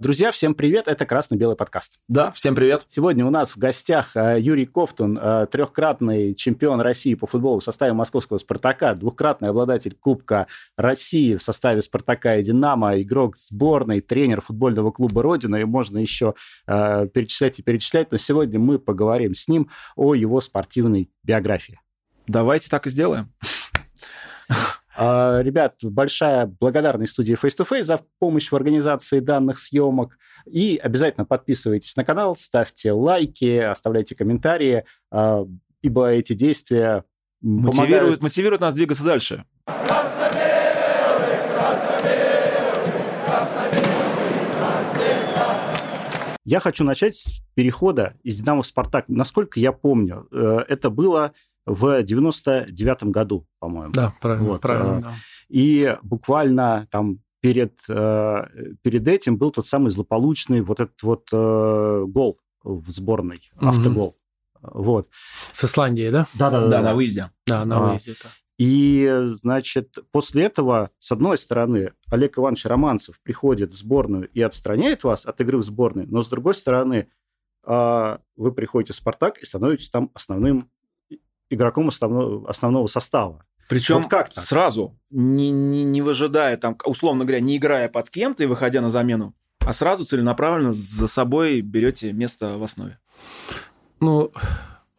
Друзья, всем привет, это «Красно-белый подкаст». Да, всем привет. Сегодня у нас в гостях э, Юрий Ковтун, э, трехкратный чемпион России по футболу в составе московского «Спартака», двухкратный обладатель Кубка России в составе «Спартака» и «Динамо», игрок сборной, тренер футбольного клуба «Родина», и можно еще э, перечислять и перечислять, но сегодня мы поговорим с ним о его спортивной биографии. Давайте так и сделаем. А, ребят, большая благодарность студии Face to Face за помощь в организации данных съемок. И обязательно подписывайтесь на канал, ставьте лайки, оставляйте комментарии, а, ибо эти действия мотивируют, помогают... мотивируют нас двигаться дальше. Я хочу начать с перехода из «Динамо» в «Спартак». Насколько я помню, э, это было в 99-м году, по-моему. Да, правильно. Вот. правильно да. И буквально там перед, э, перед этим был тот самый злополучный вот этот вот э, гол в сборной, угу. автогол. Вот. С Исландией, да? Да-да-да. Да, на выезде. Да, на а. выезде. Да. И, значит, после этого, с одной стороны, Олег Иванович Романцев приходит в сборную и отстраняет вас от игры в сборной, но с другой стороны, а, вы приходите в «Спартак» и становитесь там основным игроком основного, основного состава. Причем вот как сразу, не, не, не выжидая, там, условно говоря, не играя под кем-то и выходя на замену, а сразу целенаправленно за собой берете место в основе. Ну,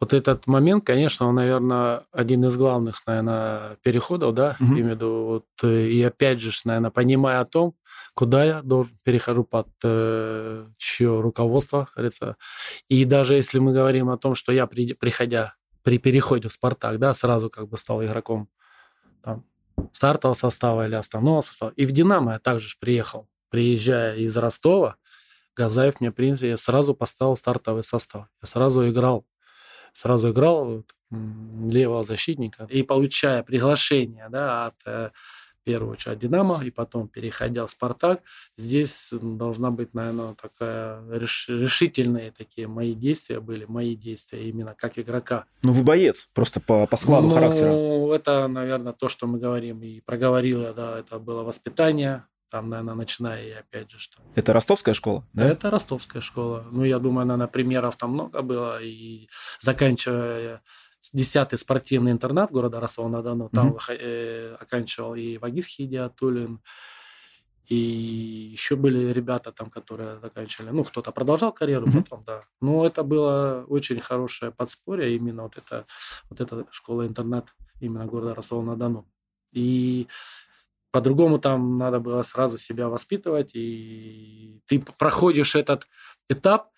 вот этот момент, конечно, он, наверное, один из главных, наверное, переходов, да, угу. имею в виду, вот, и опять же, наверное, понимая о том, куда я должен, перехожу под э, чье руководство, говорится. И даже если мы говорим о том, что я, при, приходя при переходе в «Спартак», да, сразу как бы стал игроком там, стартового состава или основного состава. И в «Динамо» я также приехал. Приезжая из Ростова, Газаев мне, в принципе, сразу поставил стартовый состав. Я сразу играл, сразу играл левого защитника. И получая приглашение да, от э, первую очередь «Динамо», и потом, переходя в «Спартак», здесь должна быть, наверное, такая решительные такие мои действия были, мои действия именно как игрока. Ну, вы боец, просто по, по складу ну, характера. Ну, это, наверное, то, что мы говорим и проговорила, да, это было воспитание, там, наверное, начиная и опять же, что... Это ростовская школа, да? Это ростовская школа. Ну, я думаю, наверное, примеров там много было, и заканчивая 10-й спортивный интернат города Ростова-на-Дону. Там mm-hmm. э, оканчивал и Вагис Хидиатулин, и еще были ребята там, которые заканчивали. Ну, кто-то продолжал карьеру mm-hmm. потом, да. Но это было очень хорошее подспорье, именно вот это, вот эта школа-интернат именно города Ростова-на-Дону. И по-другому там надо было сразу себя воспитывать, и ты проходишь этот этап,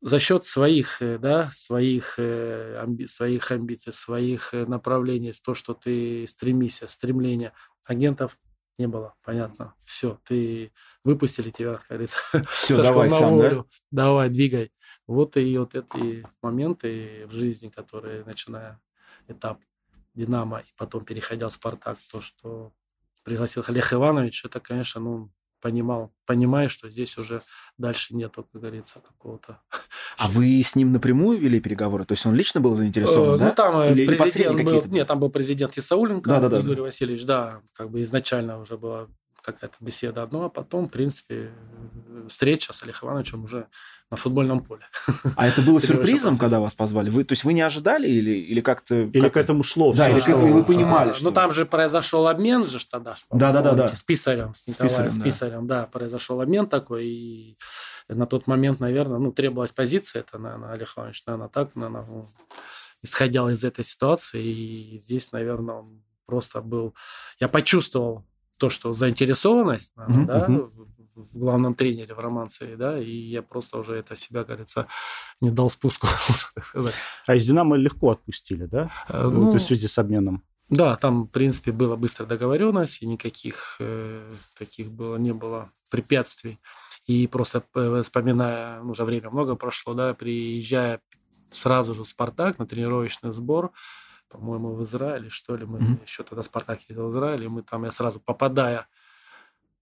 за счет своих, э, да, своих, э, амби, своих амбиций, своих э, направлений, то, что ты стремишься, стремления агентов не было, понятно. Все, ты выпустили тебя, как говорится. Все, давай сам, волю. да? Давай, двигай. Вот и вот эти моменты в жизни, которые, начиная этап Динамо и потом переходя в Спартак, то, что пригласил Олег Иванович, это, конечно, ну, понимал, понимая, что здесь уже дальше нету, как говорится, какого-то... А вы с ним напрямую вели переговоры? То есть он лично был заинтересован, э, да? Ну, там э, Или президент был... Нет, там был президент Исауленко, да, да, да, Игорь да. Васильевич, да, как бы изначально уже была какая-то беседа одно, а потом, в принципе, встреча с Олегом Ивановичем уже на футбольном поле. А это было сюрпризом, когда вас позвали? Вы, то есть вы не ожидали или, или как-то... Или как... к этому шло? Да, или к этому вы понимали, а, что... Ну, там же произошел обмен же тогда. Да-да-да. С Писарем, с Николаем, с Писарем, да. да, произошел обмен такой, и на тот момент, наверное, ну, требовалась позиция, это, наверное, Олег Иванович, наверное, так, наверное, ну, исходил из этой ситуации, и здесь, наверное, он просто был... Я почувствовал то, что заинтересованность, mm-hmm. да, в главном тренере в романце, да, и я просто уже это себя, кажется, не дал спуску, можно так сказать. А из «Динамо» легко отпустили, да? Э, ну, То есть в связи с обменом? Да, там, в принципе, была быстрая договоренность, и никаких э, таких было, не было препятствий. И просто э, вспоминая, ну, уже время много прошло, да, приезжая сразу же в «Спартак» на тренировочный сбор, по-моему, в Израиле, что ли, мы mm-hmm. еще тогда «Спартак» ездил в Израиль, и мы там, я сразу попадая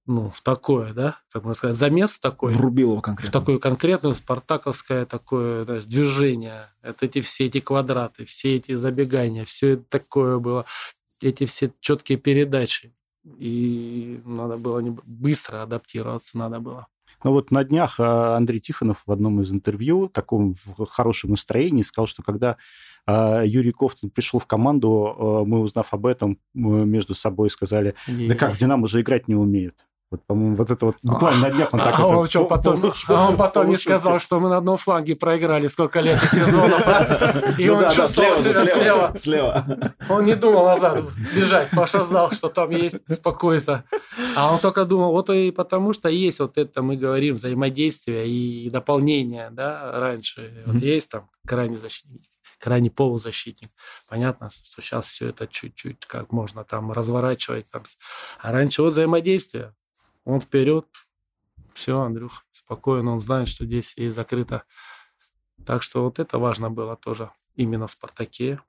ну, в такое, да, как можно сказать, замес такой. Врубил его конкретно. В такое конкретное спартаковское такое знаешь, движение. Это эти все эти квадраты, все эти забегания, все это такое было, эти все четкие передачи. И надо было не... быстро адаптироваться, надо было. Ну вот на днях а, Андрей Тихонов в одном из интервью, таком в хорошем настроении, сказал, что когда Юрий Кофтон пришел в команду, а, мы, узнав об этом, между собой сказали, да как, Динамо же играть не умеет. Вот, по-моему, вот это вот буквально на днях он так... А он, что, потом, а он потом не сказал, что мы на одном фланге проиграли сколько лет и сезонов, и ну он чувствовал себя слева. Слева. Он не думал назад бежать, потому что знал, что там есть спокойствие. А он только думал, вот и потому что есть вот это, мы говорим, взаимодействие и дополнение, да, раньше. Вот есть там крайний защитник крайний полузащитник. Понятно, что сейчас все это чуть-чуть как можно там разворачивать. Там. А раньше вот взаимодействие. Он вперед. Все, Андрюх, спокойно. Он знает, что здесь есть закрыто. Так что вот это важно было тоже именно в «Спартаке».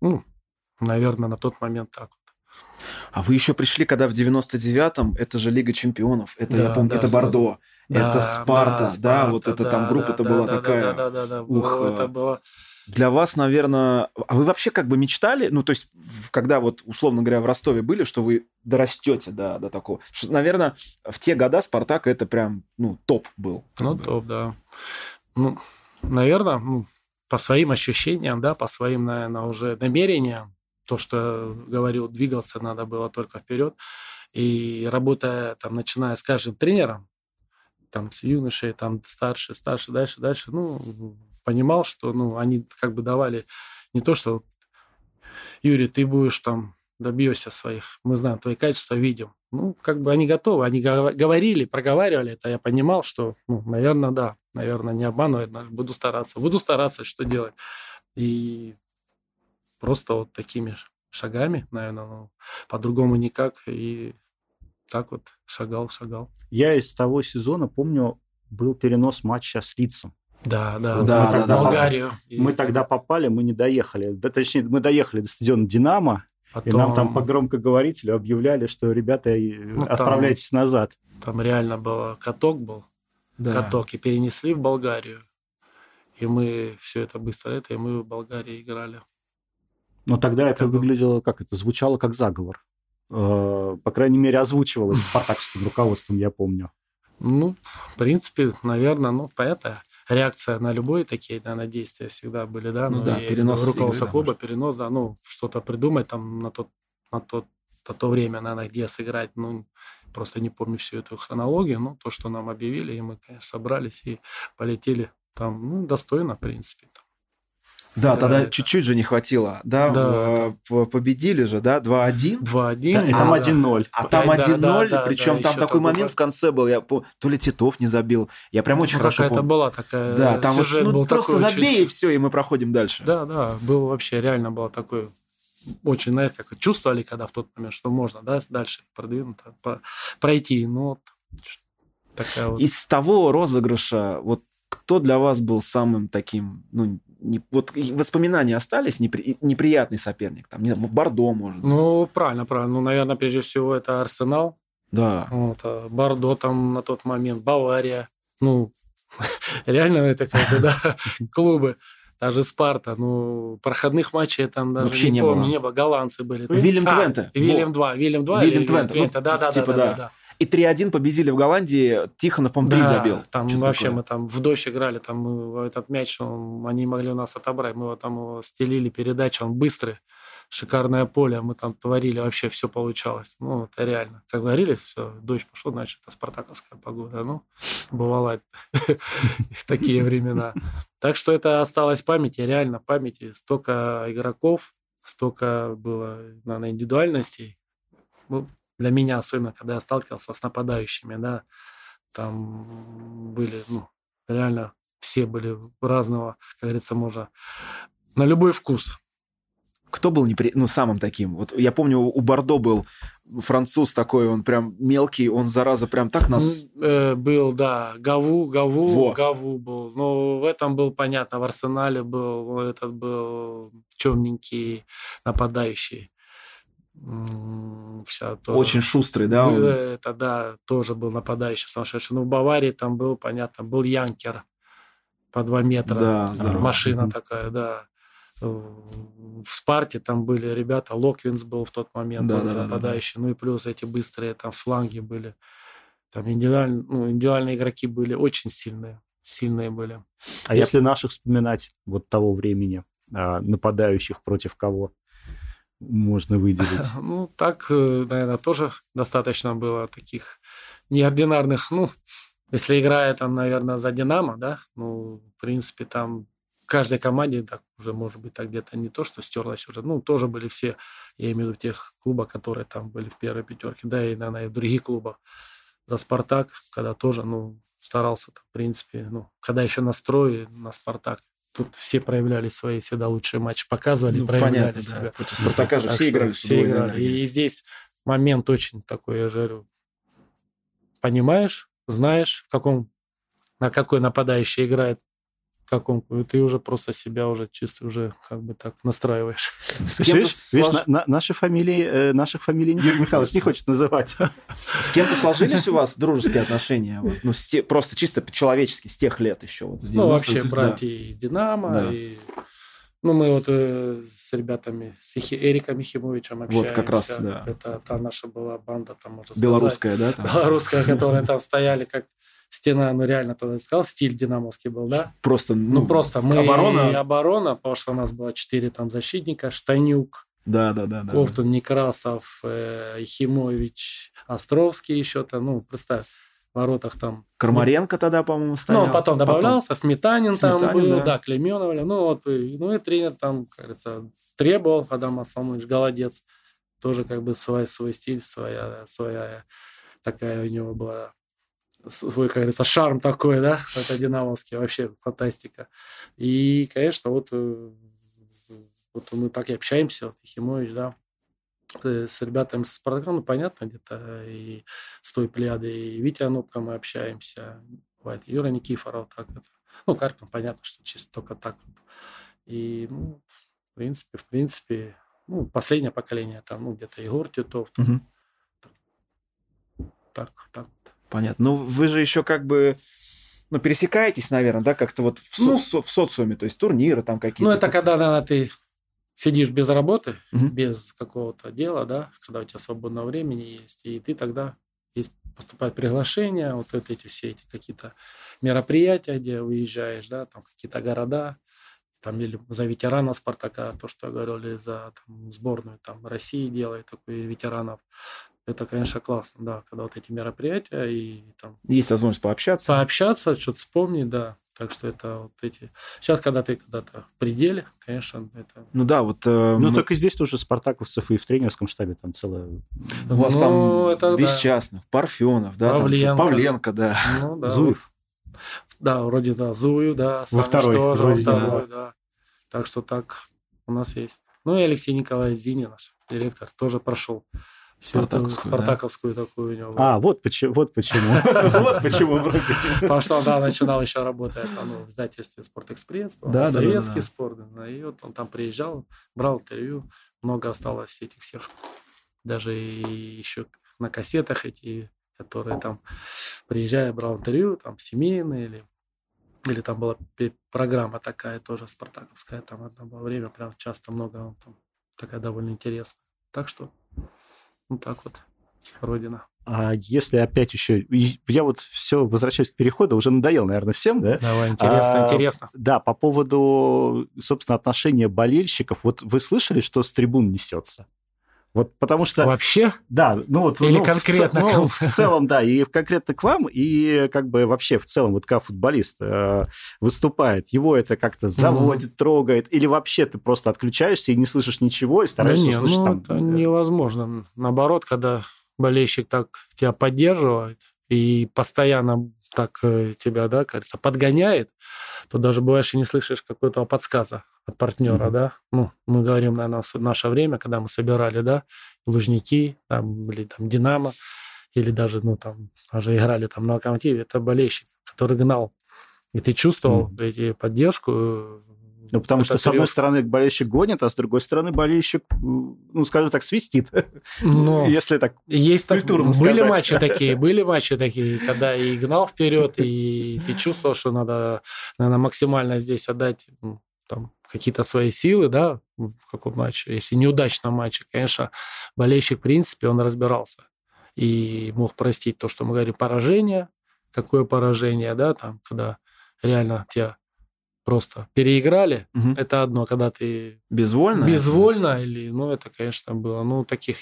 Ну, наверное, на тот момент так. А вы еще пришли, когда в 99-м, это же Лига Чемпионов, это, да, я помню, да, это Бордо, да, это Спарта, да, Спарта, да, вот да, там группа-то да, была да, такая. Да, да, да, да, Ух, это было для вас, наверное... А вы вообще как бы мечтали, ну, то есть, когда вот, условно говоря, в Ростове были, что вы дорастете до, до такого? Что, наверное, в те года «Спартак» это прям, ну, топ был. Ну, бы. топ, да. Ну, наверное, ну, по своим ощущениям, да, по своим, наверное, уже намерениям, то, что говорил, двигаться надо было только вперед. И работая, там, начиная с каждым тренером, там, с юношей, там, старше, старше, дальше, дальше, ну, понимал, что ну, они как бы давали не то, что Юрий, ты будешь там добьешься своих, мы знаем твои качества, видим. Ну, как бы они готовы, они говорили, проговаривали это, я понимал, что, ну, наверное, да, наверное, не обманывать, буду стараться, буду стараться, что делать. И просто вот такими шагами, наверное, ну, по-другому никак, и так вот шагал, шагал. Я из того сезона помню, был перенос матча с Лицом. Да, да, да, мы да, да, Болгарию. Мы тогда попали, мы не доехали. Да, точнее, мы доехали до стадиона Динамо, Потом... и нам там по громкоговорителю объявляли, что ребята, ну, отправляйтесь там, назад. Там реально был каток был, да. каток, и перенесли в Болгарию. И мы все это быстро это, и мы в Болгарии играли. Но тогда это, это выглядело, как это, звучало как заговор. Э, по крайней мере, озвучивалось спартакским руководством, я помню. Ну, в принципе, наверное, ну, понятно реакция на любые такие да, на действия всегда были, да, ну, ну да, перенос руководство игры, клуба, да, перенос, да, ну, что-то придумать там на тот, на тот, на то время, наверное, где сыграть, ну, просто не помню всю эту хронологию, но то, что нам объявили, и мы, конечно, собрались и полетели там, ну, достойно, в принципе. Там. Да, тогда чуть-чуть же не хватило. Да, да. победили же, да, 2-1. 2-1. Да, и там 1-0. А там 1-0, да, да, причем да, там такой момент в конце был, я то ли Титов не забил. Я прям очень хорошо помню. это была такая Да, там вот, ну, был просто такой забей очень... и все, и мы проходим дальше. Да, да, было вообще реально было такое очень, знаете, как чувствовали, когда в тот момент, что можно, да, дальше продвинуться, пройти. Ну, вот такая вот. Из того розыгрыша, вот кто для вас был самым таким, ну, не, вот воспоминания остались, непри, неприятный соперник, там, не знаю, Бордо, может Ну, правильно, правильно. Ну, наверное, прежде всего, это Арсенал. Да. Вот, а Бордо там на тот момент, Бавария. Ну, реально это как бы, да, клубы. Даже Спарта, ну, проходных матчей там даже Вообще не, не помню, было. не было. Голландцы были. Вильям а, Твенте. Вильям 2, Вильям 2. Вильям Твенте. Ну, да, да, типа, да, да, да и 3-1 победили в Голландии. Тихонов, по-моему, 3 да, забил. там Что вообще такое? мы там в дождь играли, там мы, этот мяч, он, они могли у нас отобрать. Мы его там его стелили, передачу, он быстрый, шикарное поле, мы там творили, вообще все получалось. Ну, это реально. Как говорили, все, дождь пошел, значит, это спартаковская погода. Ну, бывало такие времена. Так что это осталось в памяти, реально в памяти. Столько игроков, столько было, наверное, индивидуальностей. Ну, для меня, особенно когда я сталкивался с нападающими, да, там были, ну, реально все были разного, как говорится, можно на любой вкус. Кто был непри... ну, самым таким? Вот я помню, у Бордо был француз такой, он прям мелкий, он, зараза, прям так нас... Э, был, да, Гаву, Гаву, Во. Гаву был. Но в этом был, понятно, в Арсенале был, этот был темненький нападающий вся то... Очень шустрый, да? Он? Это, да, тоже был нападающий сумасшедший. Ну, в Баварии там был, понятно, был Янкер по два метра. Да, здорово. Машина такая, да. В Спарте там были ребята, Локвинс был в тот момент, да, да, нападающий. Да, да. Ну и плюс эти быстрые там фланги были. Там индивидуальные, ну, индивидуальные игроки были очень сильные, сильные были. А если наших вспоминать вот того времени, а, нападающих против кого можно выделить? Ну, так, э, наверное, тоже достаточно было таких неординарных, ну, если играет там, наверное, за «Динамо», да, ну, в принципе, там каждой команде так уже, может быть, так где-то не то, что стерлось уже, ну, тоже были все, я имею в виду тех клубах, которые там были в первой пятерке, да, и, наверное, и в других клубах. За «Спартак», когда тоже, ну, старался, в принципе, ну, когда еще настрой на «Спартак», тут все проявляли свои всегда лучшие матчи, показывали, ну, проявляли понятно, себя. Да. Против «Спартака» же так все играли. Все играли. И, и здесь момент очень такой, я же говорю, понимаешь, знаешь, в каком, на какой нападающий играет, каком, и ты уже просто себя уже чисто уже как бы так настраиваешь. С видишь, видишь на, на, наши фамилии, э, наших фамилий Юрий Михайлович не хочет называть. С кем-то сложились у вас дружеские отношения? Вот, ну, те, просто чисто по-человечески, с тех лет еще. Вот, ну, вообще, братья да. из «Динамо», да. и ну, мы вот э, с ребятами, с Ихи, Эриком Ехимовичем общаемся. Вот как раз, да. Это та наша была банда, там, можно сказать. Белорусская, да? Там? Белорусская, которая там стояли как стена, ну, реально тогда сказал, стиль динамовский был, да? Просто, ну, ну просто мы оборона. и оборона, потому что у нас было четыре там защитника, Штанюк, да, да, да, Ковтун, да. Некрасов, э, Ехимович, Островский еще там, ну, представь, воротах там. Кармаренко тогда, по-моему, стоял. Ну, потом добавлялся, потом... Сметанин, Сметанин там был, да, да Клеменов. Ну, вот, ну и тренер там, кажется, требовал, Адам Асламович, голодец. Тоже как бы свой, свой стиль, своя, своя такая у него была свой, как говорится, шарм такой, да, это динамовский, вообще фантастика. И, конечно, вот, э, вот мы так и общаемся, Химович, да, Э, с ребятами с Спартака, ну, понятно, где-то и с той плеядой, и Витя Анопко мы общаемся, бывает, Юра Никифоров, так это. Ну, Карпин, понятно, что чисто только так. И, ну, в принципе, в принципе, ну, последнее поколение, там, ну, где-то Егор Титов. Угу. Так, так. Понятно. Ну, вы же еще как бы ну, пересекаетесь, наверное, да, как-то вот в, ну, со- в социуме, то есть турниры там какие-то. Ну, это когда, наверное, ты сидишь без работы, угу. без какого-то дела, да, когда у тебя свободного времени есть, и ты тогда есть поступает приглашение, вот эти все эти какие-то мероприятия, где уезжаешь, да, там какие-то города, там или за ветерана Спартака, то, что я говорил, или за там, сборную там России делает такой ветеранов. Это, конечно, классно, да, когда вот эти мероприятия и там... Есть возможность пообщаться. Пообщаться, что-то вспомнить, да. Так что это вот эти... Сейчас, когда ты когда-то в пределе, конечно, это... Ну да, вот... Э, ну мы... только здесь тоже спартаковцев и в тренерском штабе там целое... У вас ну, там это, Бесчастных, да. Парфенов, да, Павленко. Там, Павленко, да. Ну, да. Зуев. Да, вроде да, Зуев, да. Во второй. Тоже, вроде, во второй, да. да. Так что так у нас есть. Ну и Алексей Николаевич Зинин, наш директор, тоже прошел Спартаковскую, Спартаковскую да? такую у него. А, вот почему. Вот почему. Вот почему. Потому что он, да, начинал еще работать ну, в издательстве «Спортэкспресс», советский спорт. И вот он там приезжал, брал интервью, много осталось этих всех. Даже еще на кассетах эти, которые там, приезжая, брал интервью, там, семейные или или там была программа такая тоже спартаковская, там одно было время, прям часто много, там такая довольно интересная. Так что вот так вот, Родина. А если опять еще... Я вот все возвращаюсь к переходу, уже надоел, наверное, всем, да? Давай, интересно, а, интересно. Да, по поводу, собственно, отношения болельщиков. Вот вы слышали, что с трибун несется? Вот потому что... Вообще? Да, ну вот... Или ну, конкретно в, ну, в целом, да, и конкретно к вам, и как бы вообще в целом, вот как футболист э, выступает, его это как-то заводит, угу. трогает, или вообще ты просто отключаешься и не слышишь ничего, и стараешься да не, услышать ну, там... это невозможно. Наоборот, когда болельщик так тебя поддерживает и постоянно так э, тебя, да, кажется, подгоняет, то даже бываешь и не слышишь какой-то подсказа от партнера, mm-hmm. да. Ну, мы говорим, наверное, в наше время, когда мы собирали, да, Лужники, там, или там Динамо, или даже, ну, там, даже играли там на локомотиве, это болельщик, который гнал. И ты чувствовал mm-hmm. эти поддержку, ну, потому что, с одной стороны, болельщик гонит, а с другой стороны, болельщик, ну, скажем так, свистит. Ну, если так есть так, Были сказать. матчи такие, были матчи такие, когда и гнал вперед, и ты чувствовал, что надо, наверное, максимально здесь отдать там, какие-то свои силы, да, в каком матче. Если неудачном матче, конечно, болельщик, в принципе, он разбирался. и мог простить то, что мы говорим, поражение, какое поражение, да, там, когда реально тебя просто переиграли, угу. это одно, когда ты... Безвольно? Безвольно, или, ну, это, конечно, было, ну, таких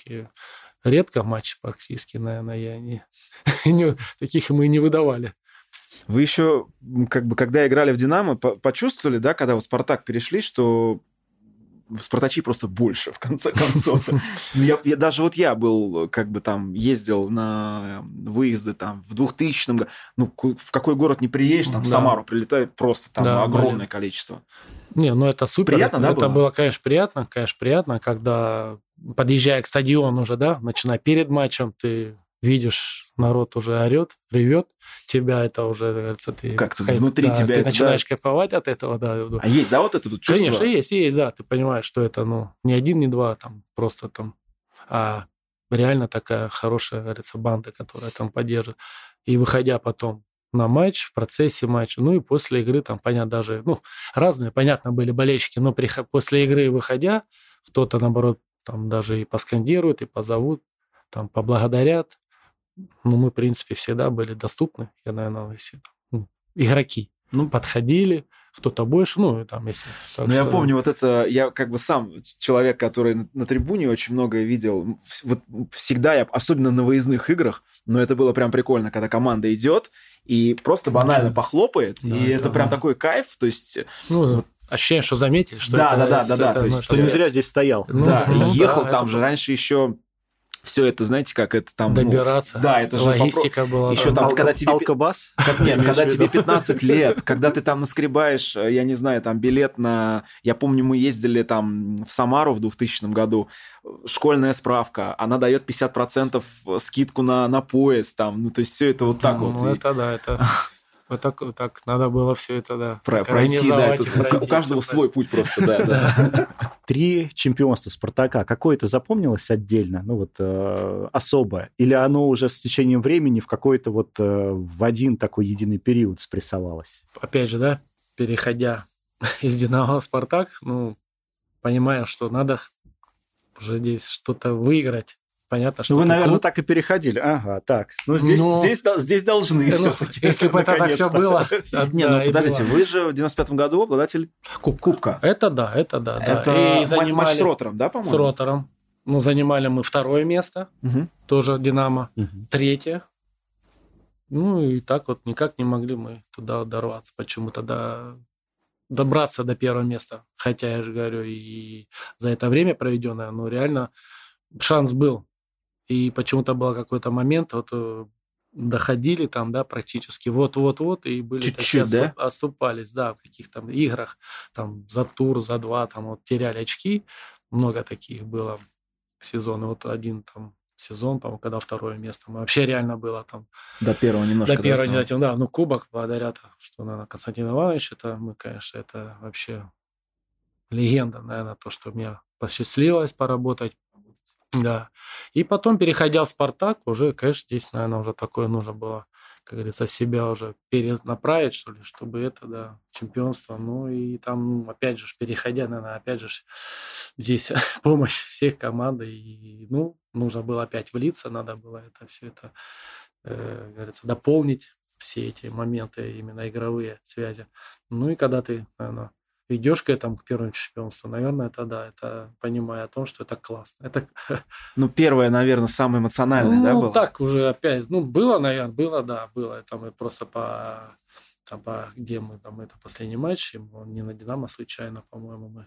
редко матчей практически, наверное, я не, не таких мы не выдавали. Вы еще, как бы, когда играли в «Динамо», почувствовали, да, когда в «Спартак» перешли, что Спартачи просто больше, в конце концов. Ну, я, я, даже вот я был, как бы там, ездил на выезды там в 2000 году. Ну, в какой город не приедешь, там, в Самару прилетает просто там да, огромное блин. количество. Не, ну это супер. Приятно, это, да, это было? было, конечно, приятно, конечно, приятно, когда подъезжая к стадиону уже, да, начиная перед матчем, ты видишь, народ уже орет, ревет, тебя это уже, кажется, ты... Как-то кайф, внутри да, тебя ты это, начинаешь да? кайфовать от этого, да. А есть, да, вот это вот чувство? Конечно, есть, есть, да. Ты понимаешь, что это, ну, не один, не два, там, просто там, а реально такая хорошая, говорится, банда, которая там поддержит. И выходя потом на матч, в процессе матча, ну и после игры, там, понятно, даже, ну, разные, понятно, были болельщики, но при, после игры выходя, кто-то, наоборот, там даже и поскандируют, и позовут, там поблагодарят, ну, мы, в принципе, всегда были доступны, я, наверное, если ну, игроки ну, подходили, кто-то больше, ну, там, если... Так, ну, что... я помню, вот это, я как бы сам человек, который на, на трибуне очень многое видел, вот всегда я, особенно на выездных играх, но это было прям прикольно, когда команда идет и просто банально похлопает, да, и это, это прям да. такой кайф, то есть... Ну, вот, ощущение, что заметили, что да, это, да, да, да, да, то есть, что не зря здесь стоял. Ну, да, ну, ехал да, там же раньше еще все это, знаете, как это там... Ну, Добираться. Ну, да, это же... Логистика попро... была. Еще там, Алка... когда тебе... Алкобас? Как, нет, когда тебе 15 лет, когда ты там наскребаешь, э, я не знаю, там билет на... Я помню, мы ездили там в Самару в 2000 году, школьная справка, она дает 50% скидку на, на поезд, там, ну, то есть все это вот так ну, вот. Ну, это да, это... Вот так, вот так надо было все это, да. Про, пройти, да. Это, пройти, у каждого свой путь просто, да. да. Три чемпионства Спартака. Какое-то запомнилось отдельно, ну вот э, особое? Или оно уже с течением времени в какой-то вот э, в один такой единый период спрессовалось? Опять же, да, переходя из Динамо в Спартак, ну, понимая, что надо уже здесь что-то выиграть, понятно, что... Ну, вы, наверное, клуб... так и переходили. Ага, так. Ну, здесь, Но... здесь, здесь должны ну, все-таки. Если бы это так все было... Не, ну, подождите, вы же в 95-м году обладатель Кубка. Это да, это да. Это матч с Ротором, да, по-моему? С Ротором. Ну, занимали мы второе место, тоже Динамо. Третье. Ну, и так вот никак не могли мы туда дорваться. Почему-то до добраться до первого места. Хотя, я же говорю, и за это время проведенное, ну, реально шанс был. И почему-то был какой-то момент, вот э, доходили там, да, практически вот-вот-вот, и были Чуть-чуть, такие да? оступались, да, в каких-то играх, там, за тур, за два, там, вот, теряли очки, много таких было сезонов, вот один там сезон, по-моему, когда второе место. Мы вообще реально было там... До первого немножко. До первого не дотянул, да. Ну, кубок, благодаря, что, наверное, Константин Иванович, это мы, конечно, это вообще легенда, наверное, то, что мне посчастливилось поработать да. И потом, переходя в «Спартак», уже, конечно, здесь, наверное, уже такое нужно было, как говорится, себя уже перенаправить, что ли, чтобы это, да, чемпионство. Ну и там, опять же, переходя, наверное, опять же, здесь помощь всех команд. И, ну, нужно было опять влиться, надо было это все это, э, говорится, дополнить все эти моменты, именно игровые связи. Ну и когда ты, наверное, идешь к этому, к первому чемпионству, наверное, это да, это понимая о том, что это классно. Это... Ну, первое, наверное, самое эмоциональное, ну, да, было? Ну, так уже опять, ну, было, наверное, было, да, было. Это мы просто по, там, по где мы, там, это последний матч, не на Динамо случайно, по-моему, мы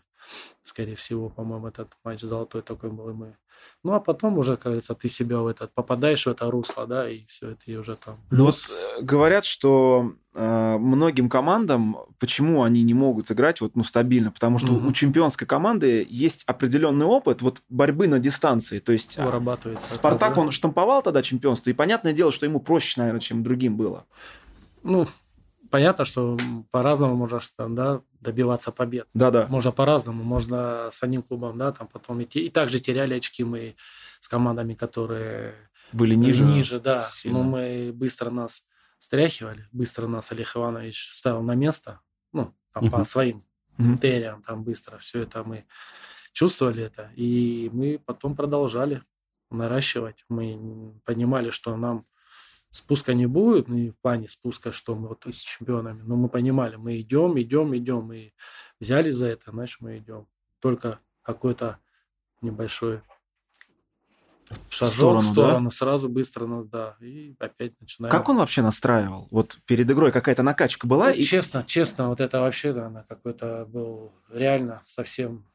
скорее всего, по-моему, этот матч золотой такой был, и мы... Ну, а потом уже, как говорится, ты себя в этот, попадаешь в это русло, да, и все это, и уже там... Ну, вот э, говорят, что э, многим командам, почему они не могут играть вот, ну, стабильно, потому что угу. у чемпионской команды есть определенный опыт вот борьбы на дистанции, то есть... А, Вырабатывается. Спартак, это, да? он штамповал тогда чемпионство, и понятное дело, что ему проще, наверное, чем другим было. Ну, понятно, что по-разному можно да, добиваться побед. Да-да. Можно по-разному. Можно с одним клубом, да, там потом идти. И также теряли очки мы с командами, которые были ниже. Ниже, да. Сильно. Но мы быстро нас стряхивали. Быстро нас Олег Иванович ставил на место. Ну, там, угу. по своим угу. критериям там быстро. Все это мы чувствовали это. И мы потом продолжали наращивать. Мы понимали, что нам спуска не будет, ну, в плане спуска, что мы вот с чемпионами, но мы понимали, мы идем, идем, идем, и взяли за это, значит, мы идем. Только какой-то небольшой шажок в сторону, в сторону да? сразу быстро, ну да, и опять начинаем. Как он вообще настраивал? Вот перед игрой какая-то накачка была? Ну, и... Честно, честно, вот это вообще, да, на какой-то был реально совсем,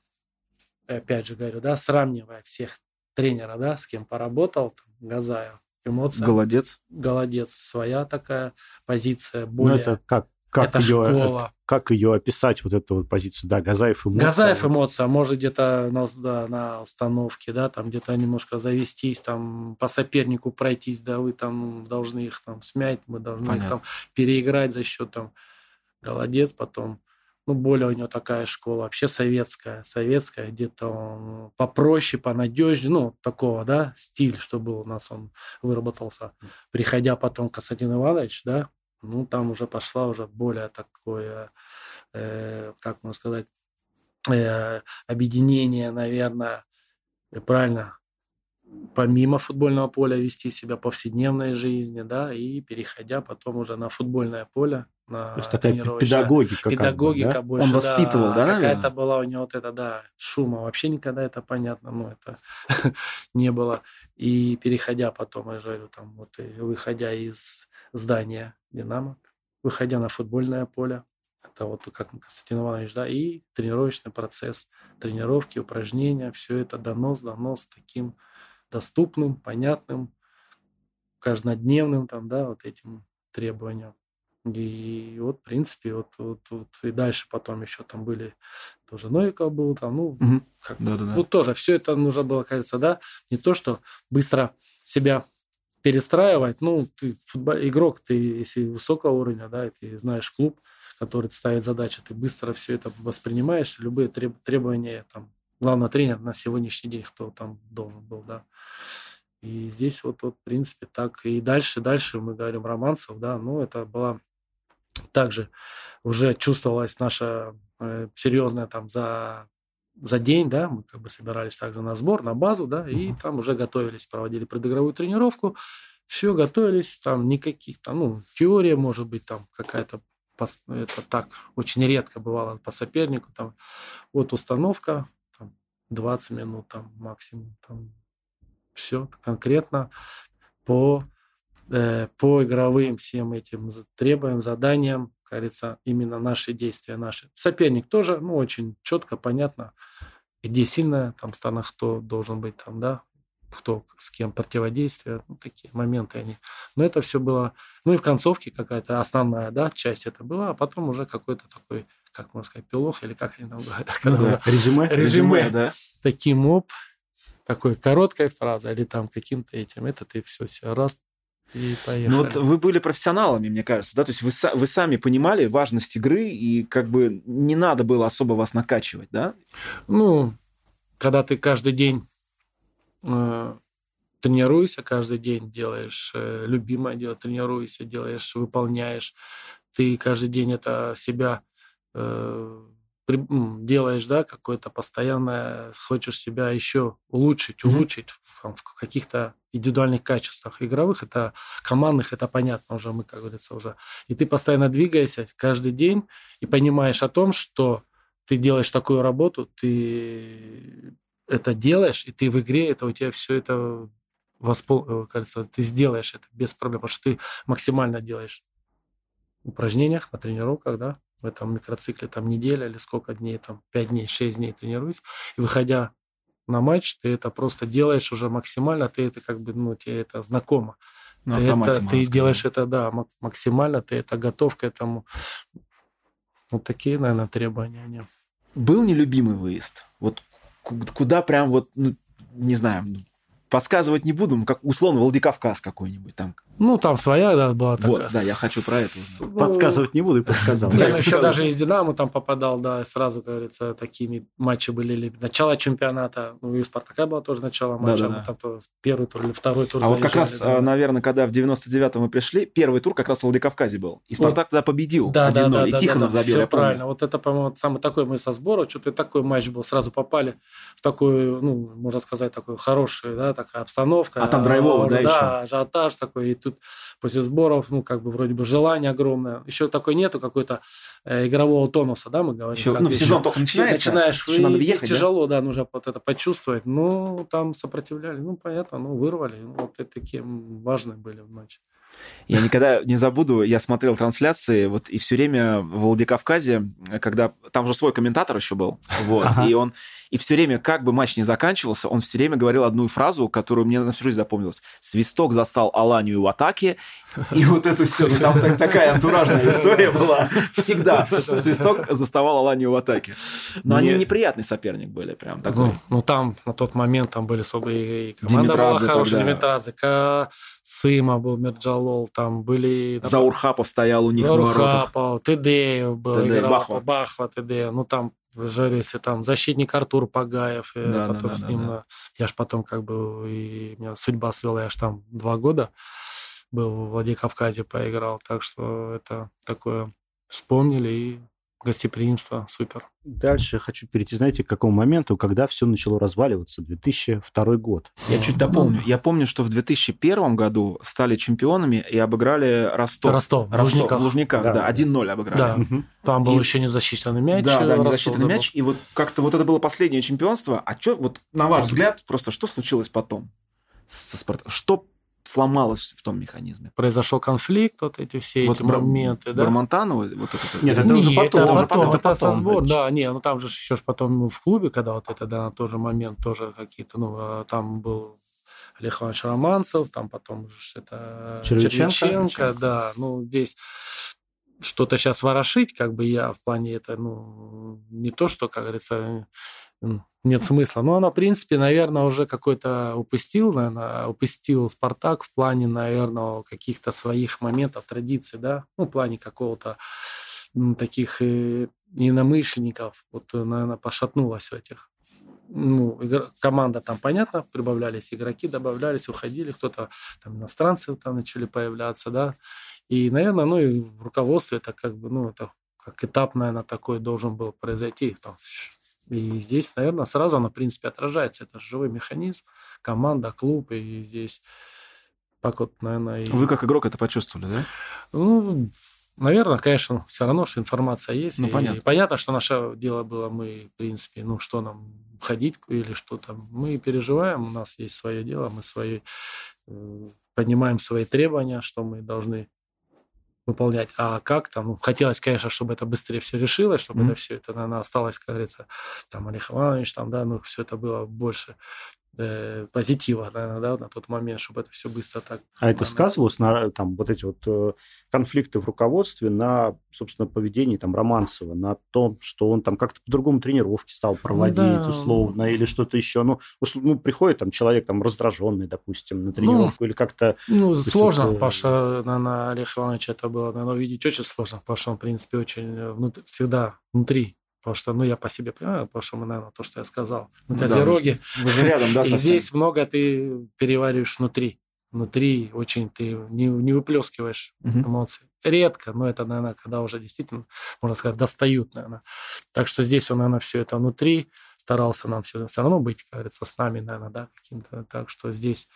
опять же говорю, да, сравнивая всех тренера, да, с кем поработал, там, Газаев, эмоция. Голодец. Голодец, своя такая позиция, более... Ну это как как это ее, школа. Как ее описать, вот эту вот позицию? Да, Газаев эмоция. Газаев эмоция, а может где-то на, да, на установке, да, там где-то немножко завестись, там по сопернику пройтись, да, вы там должны их там смять, мы должны Понятно. их там переиграть за счет там голодец, потом ну, более у него такая школа, вообще советская, советская, где-то он попроще, понадежнее, ну, такого, да, стиль, что был у нас, он выработался. Приходя потом Константин Иванович, да, ну, там уже пошла уже более такое, э, как можно сказать, э, объединение, наверное, правильно, помимо футбольного поля вести себя повседневной жизни, да, и переходя потом уже на футбольное поле, То есть такая педагогика. Педагогика как бы, да? больше, Он воспитывал, да? да какая-то была у него вот это, да, шума. Вообще никогда это понятно, ну, это не было. И переходя потом, я же говорю, там, вот, выходя из здания «Динамо», выходя на футбольное поле, это вот как Константин Иванович, да, и тренировочный процесс, тренировки, упражнения, все это донос, донос таким доступным, понятным, каждодневным, там, да, вот этим требованиям. И вот, в принципе, вот, вот, вот и дальше потом еще там были тоже Новиков был там, ну, угу. как, да, да, да. вот тоже все это нужно было, кажется, да, не то, что быстро себя перестраивать, ну, ты футбол, игрок, ты, если высокого уровня, да, и ты знаешь клуб, который ставит задачи, ты быстро все это воспринимаешь, любые треб, требования, там, главный тренер на сегодняшний день, кто там должен был, да. И здесь вот, вот в принципе, так. И дальше, дальше мы говорим Романцев, да, ну, это была также уже чувствовалась наша э, серьезная там за за день, да, мы как бы собирались также на сбор, на базу, да, и там уже готовились, проводили предыгровую тренировку, все, готовились, там никаких, там, ну, теория, может быть, там какая-то, это так, очень редко бывало по сопернику, там, вот установка, там, 20 минут, там, максимум, там, все конкретно по по игровым всем этим требуем, заданиям, кажется, именно наши действия наши. Соперник тоже, ну, очень четко, понятно, где сильная там сторона, кто должен быть там, да, кто с кем противодействие, ну, такие моменты они. Но это все было, ну и в концовке какая-то основная, да, часть это была, а потом уже какой-то такой, как можно сказать, пилох или как они там говорят. Ну, да. Резюме. Резюме, да. Таким оп, такой короткой фразой или там каким-то этим, это ты все, все раз и поехали. Ну вот вы были профессионалами, мне кажется, да? То есть вы, вы сами понимали важность игры, и как бы не надо было особо вас накачивать, да? Ну, когда ты каждый день э, тренируешься, каждый день делаешь э, любимое дело, тренируешься, делаешь, выполняешь, ты каждый день это себя э, делаешь, да, какое-то постоянное, хочешь себя еще улучшить, улучшить mm-hmm. в, в каких-то индивидуальных качествах игровых, это командных, это понятно уже, мы, как говорится, уже. И ты постоянно двигаешься каждый день и понимаешь о том, что ты делаешь такую работу, ты это делаешь, и ты в игре, это у тебя все это воспол... кажется, ты сделаешь это без проблем, потому что ты максимально делаешь упражнениях, на тренировках, да, в этом микроцикле там неделя или сколько дней, там 5 дней, 6 дней тренируюсь, и выходя на матч, ты это просто делаешь уже максимально, ты это как бы, ну, тебе это знакомо. На ты это, ты делаешь это, да, максимально, ты это готов к этому. Вот такие, наверное, требования они. Был нелюбимый выезд? Вот куда прям вот, ну, не знаю, подсказывать не буду, как условно Владикавказ какой-нибудь там. Ну, там своя, да, была такая. Вот, да, я хочу про это. Ну, Подсказывать не буду, подсказал. Я еще даже из «Динамо» там попадал, да, сразу, как говорится, такими матчи были. Начало чемпионата, ну, и у «Спартака» было тоже начало матча. Да, Там то первый тур или второй тур А вот как раз, да. наверное, когда в 99-м мы пришли, первый тур как раз в Владикавказе был. И «Спартак» тогда победил да, 1-0, да, да, и Тихонов забил, Все правильно. Вот это, по-моему, самый такой мы со сбора, что-то такой матч был. Сразу попали в такую, ну, можно сказать, такую хорошую, да, такая обстановка. А там драйвово, да, да, еще? Да, ажиотаж такой. И тут после сборов, ну, как бы вроде бы желание огромное. Еще такой нету какой-то э, игрового тонуса, да, мы говорим. Еще, ну, сезон только начинается. Начинаешь, еще надо въехать, тяжело, да, нужно вот это почувствовать. Ну, там сопротивляли, ну, понятно, ну, вырвали. Ну, вот это такие важные были в матче. Я никогда не забуду, я смотрел трансляции, вот и все время в Владикавказе, когда там же свой комментатор еще был, вот, ага. и он, и все время, как бы матч не заканчивался, он все время говорил одну фразу, которую мне на всю жизнь запомнилась. Свисток застал Аланию в атаке, и вот это все, ну, там так, такая антуражная история была. Всегда свисток заставал Аланию в атаке. Но они неприятный соперник были, прям такой. Ну, ну, там на тот момент там были особые и команда была хорошая, Димитрадзе, Сыма был, Мерджалол, там были... Там, Заурхапов стоял у них Заурхапов, Тедеев был, ТД, играл, Бахва. Бахва, Тедеев. Ну, там, жарю, если там защитник Артур Пагаев, да, потом да, с ним... Да, да. Я ж потом как бы... И меня судьба свела, я ж там два года был в Владикавказе, поиграл. Так что это такое вспомнили и гостеприимство, супер. Дальше хочу перейти, знаете, к какому моменту, когда все начало разваливаться, 2002 год. Я чуть дополню. Я помню, что в 2001 году стали чемпионами и обыграли Ростов. Ростов, Ростов в Лужниках. В Лужниках, да, да 1-0 обыграли. Да. Угу. Там был и... еще незащищенный мяч. Да, да, незащищенный мяч. И вот как-то вот это было последнее чемпионство. А что, вот на ваш взгляд, просто что случилось потом? Со спорт... Что сломалось в том механизме. Произошел конфликт, вот эти все вот эти Бар- моменты, да? Бармантанова? Вот это, Нет, это, уже потом. Это, потом, это, это со сбор, да, не, ну там же еще ж потом в клубе, когда вот это, да, на тот же момент тоже какие-то, ну, а там был Олег Иванович Романцев, там потом же это Червиченко, Червиченко, да, ну, здесь что-то сейчас ворошить, как бы я в плане это, ну, не то, что, как говорится, нет смысла. Но она, в принципе, наверное, уже какой-то упустил, наверное, упустил Спартак в плане, наверное, каких-то своих моментов, традиций, да, ну, в плане какого-то таких э, ненамышленников, вот, наверное, пошатнулась в этих. Ну, игр... команда там, понятно, прибавлялись игроки, добавлялись, уходили, кто-то там иностранцы там начали появляться, да, и, наверное, ну, и в руководстве это как бы, ну, это как этап, наверное, такой должен был произойти, там, и здесь, наверное, сразу она, в принципе, отражается. Это живой механизм, команда, клуб, и здесь так вот, наверное... И... Вы как игрок это почувствовали, да? Ну, наверное, конечно, все равно, что информация есть. Ну, понятно. И понятно, что наше дело было, мы, в принципе, ну, что нам, ходить или что там. Мы переживаем, у нас есть свое дело, мы свои, э, понимаем свои требования, что мы должны выполнять. А как там? Ну, хотелось, конечно, чтобы это быстрее все решилось, чтобы mm-hmm. это все это, наверное, осталось, как говорится, там, Олег Иванович, там, да, ну, все это было больше э, позитива, наверное, да, на тот момент, чтобы это все быстро так... А это сказывалось на, там, вот эти вот э, конфликты в руководстве на, собственно, поведении, там, Романцева, на том, что он там как-то по-другому тренировки стал проводить, да. условно, или что-то еще, ну, ну, приходит там человек, там, раздраженный, допустим, на тренировку, ну, или как-то... Ну, сложно, это... что, наверное, Олег Иванович это было, наверное, увидеть очень сложно, что он, в принципе, очень э, внутри, всегда внутри Потому что, ну, я по себе понимаю, потому что мы, наверное, то, что я сказал. Мы ну, Козероги. Да, вы же рядом, да, И здесь много ты перевариваешь внутри. Внутри очень ты не, не выплескиваешь угу. эмоции. Редко, но это, наверное, когда уже действительно, можно сказать, достают, наверное. Так что здесь он, наверное, все это внутри. Старался нам все, все равно быть, как говорится, с нами, наверное, да, каким-то. Так что здесь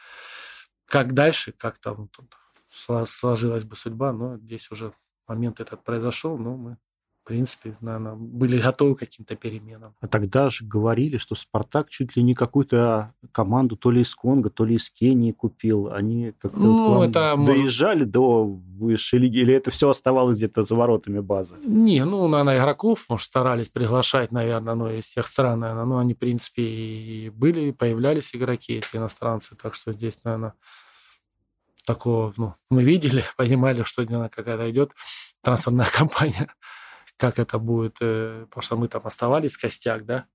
как дальше, как там тут сложилась бы судьба, но здесь уже момент этот произошел, но мы в принципе, наверное, были готовы к каким-то переменам. А тогда же говорили, что «Спартак» чуть ли не какую-то команду то ли из Конго, то ли из Кении купил. Они как-то ну, вот это доезжали может... до высшей лиги, или это все оставалось где-то за воротами базы? Не, ну, наверное, игроков, может, старались приглашать, наверное, ну, из всех стран, наверное, но они, в принципе, и были, появлялись игроки, эти иностранцы, так что здесь, наверное, такого, ну, мы видели, понимали, что какая-то идет трансферная кампания как это будет, э, потому что мы там оставались костяк, да,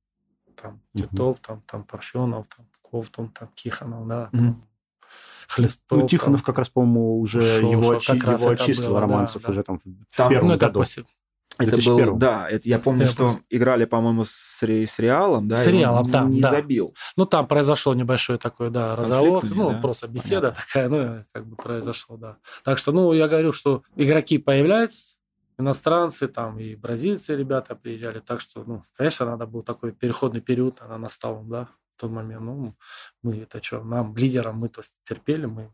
там Титов, там, там Парфенов, там Ковтун, там Тихонов, да, mm-hmm. Хлестов. Ну, Тихонов как раз, по-моему, уже шо, его, шо, очи, его очистил, было, Романцев да, уже там в там, первом ну, году. Это это был, да, это, я помню, я что просто... играли, по-моему, с, с Реалом, да, с Реалом, он там, не да. забил. Ну, там произошел небольшой такой, да, разговор, ну, да? просто беседа Понятно. такая, ну, как бы произошло, да. Так что, ну, я говорю, что игроки появляются, иностранцы, там, и бразильцы ребята приезжали, так что, ну, конечно, надо был такой переходный период, она настал, да, в тот момент, ну, мы это что, нам, лидерам, мы то терпели, мы,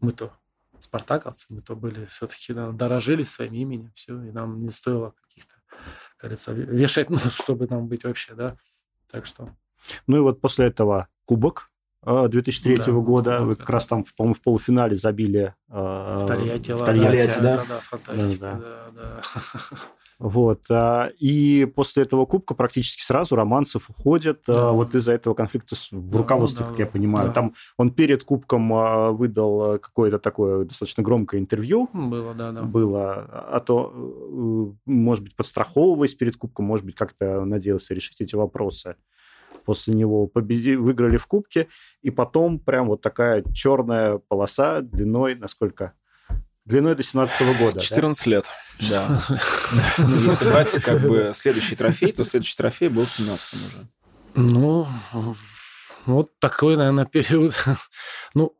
мы то спартаковцы, мы то были все-таки дорожили своим именем, все, и нам не стоило каких-то, как говорится, вешать нос, чтобы нам быть вообще, да, так что... Ну и вот после этого кубок 2003 да, года, вы как раз там, по-моему, в полуфинале забили э, в Тольятти, в Тольятти, да? Да, да, фантастика, да, да. да. Вот. А, и после этого кубка практически сразу Романцев уходит а, да. вот из-за этого конфликта в руководстве, да, как да, я понимаю. Да. Там он перед кубком выдал какое-то такое достаточно громкое интервью. Было, да, да. Было. А то, э, может быть, подстраховываясь перед кубком, может быть, как-то надеялся решить эти вопросы. После него победи... выиграли в кубке, и потом прям вот такая черная полоса длиной, насколько Длиной до 17 года. 14 да? лет. Да. Ну, если брать как бы следующий трофей, то следующий трофей был в 17 уже. Ну, вот такой, наверное, период. Ну,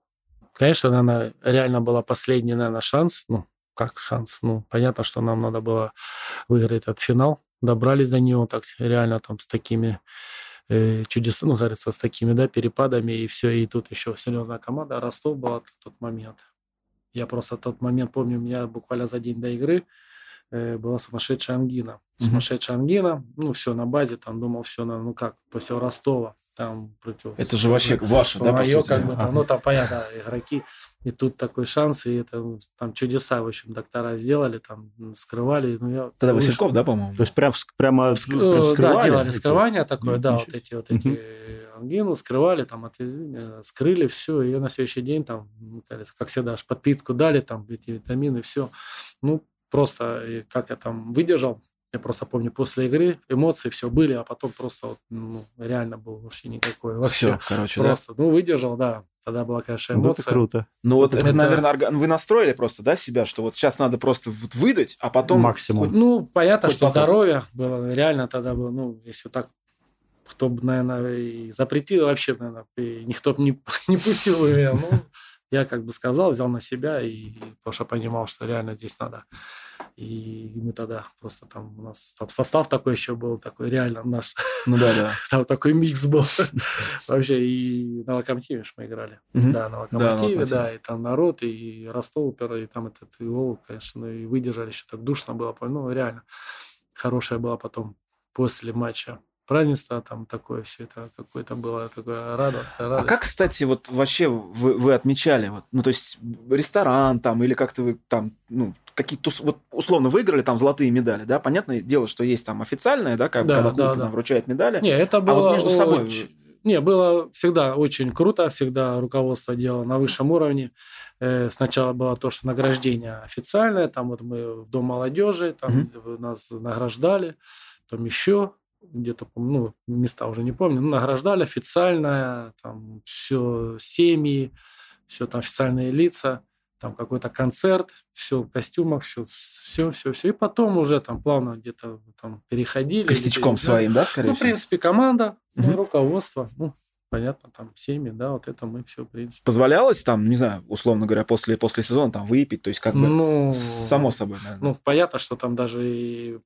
конечно, наверное, реально была последний, наверное, шанс. Ну, как шанс? Ну, понятно, что нам надо было выиграть этот финал. Добрались до него так реально там с такими э, чудесами, ну, говорится, с такими, да, перепадами и все. И тут еще серьезная команда. Ростов была в тот момент. Я просто тот момент помню, у меня буквально за день до игры э, была сумасшедшая ангина. Сумасшедшая ангина. Ну, все на базе, там думал, все, ну как, после Ростова. Там против... Это же вообще ваше, да, по сути? Как бы, там, ну, там, понятно, игроки. И тут такой шанс, и это ну, там чудеса, в общем, доктора сделали, там скрывали. Ну, я Тогда вышел. Васильков, да, по-моему? То есть прям, прямо, Ск... прям скрывали? Да, делали эти... скрывание такое, да, вот эти вот эти ангину скрывали, там, от... Э, скрыли все, и на следующий день там, как всегда, подпитку дали, там, эти витамины, все. Ну, просто, как я там выдержал, я просто помню, после игры эмоции все были, а потом просто вот, ну, реально был вообще никакой. Вообще, все, короче, просто, да? ну, выдержал, да. Тогда была, конечно, эмоция. Вот это круто. Ну вот это, это, наверное, вы настроили просто, да, себя, что вот сейчас надо просто вот выдать, а потом... Максимум. Ну, понятно, что потом. здоровье было. Реально тогда было, ну, если так кто бы, наверное, и запретил вообще, наверное, никто бы не, не пустил бы меня. Ну, я как бы сказал, взял на себя, и потому что понимал, что реально здесь надо. И мы тогда просто там у нас там состав такой еще был, такой реально наш. Ну да, да. Там такой микс был. Вообще и на Локомотиве мы играли. Да, на Локомотиве, да, и там народ, и Ростов, и там этот и конечно, и выдержали еще так душно было. Ну, реально хорошая была потом после матча празднество там такое все это какое-то было такое радость, радость. А как, кстати, вот вообще вы, вы отмечали, вот, ну то есть ресторан там или как-то вы там, ну какие-то вот условно выиграли там золотые медали, да? Понятное дело, что есть там официальное, да, как, да, когда да, да. вручает медали. Не, это было а вот между собой. Очень... Не, было всегда очень круто, всегда руководство делало на высшем уровне. Э, сначала было то, что награждение официальное, там вот мы в Дом молодежи, там угу. нас награждали, там еще где-то, ну, места уже не помню, ну, награждали официально, там все семьи, все там официальные лица, там какой-то концерт, все в костюмах, все, все, все, все. И потом уже там плавно где-то там переходили. Костячком своим, да, скорее ну, всего? Ну, в принципе, команда, угу. руководство, ну, понятно, там семьи, да, вот это мы все, в принципе. Позволялось там, не знаю, условно говоря, после, после сезона там выпить, то есть как бы ну, само собой, наверное. Ну, понятно, что там даже и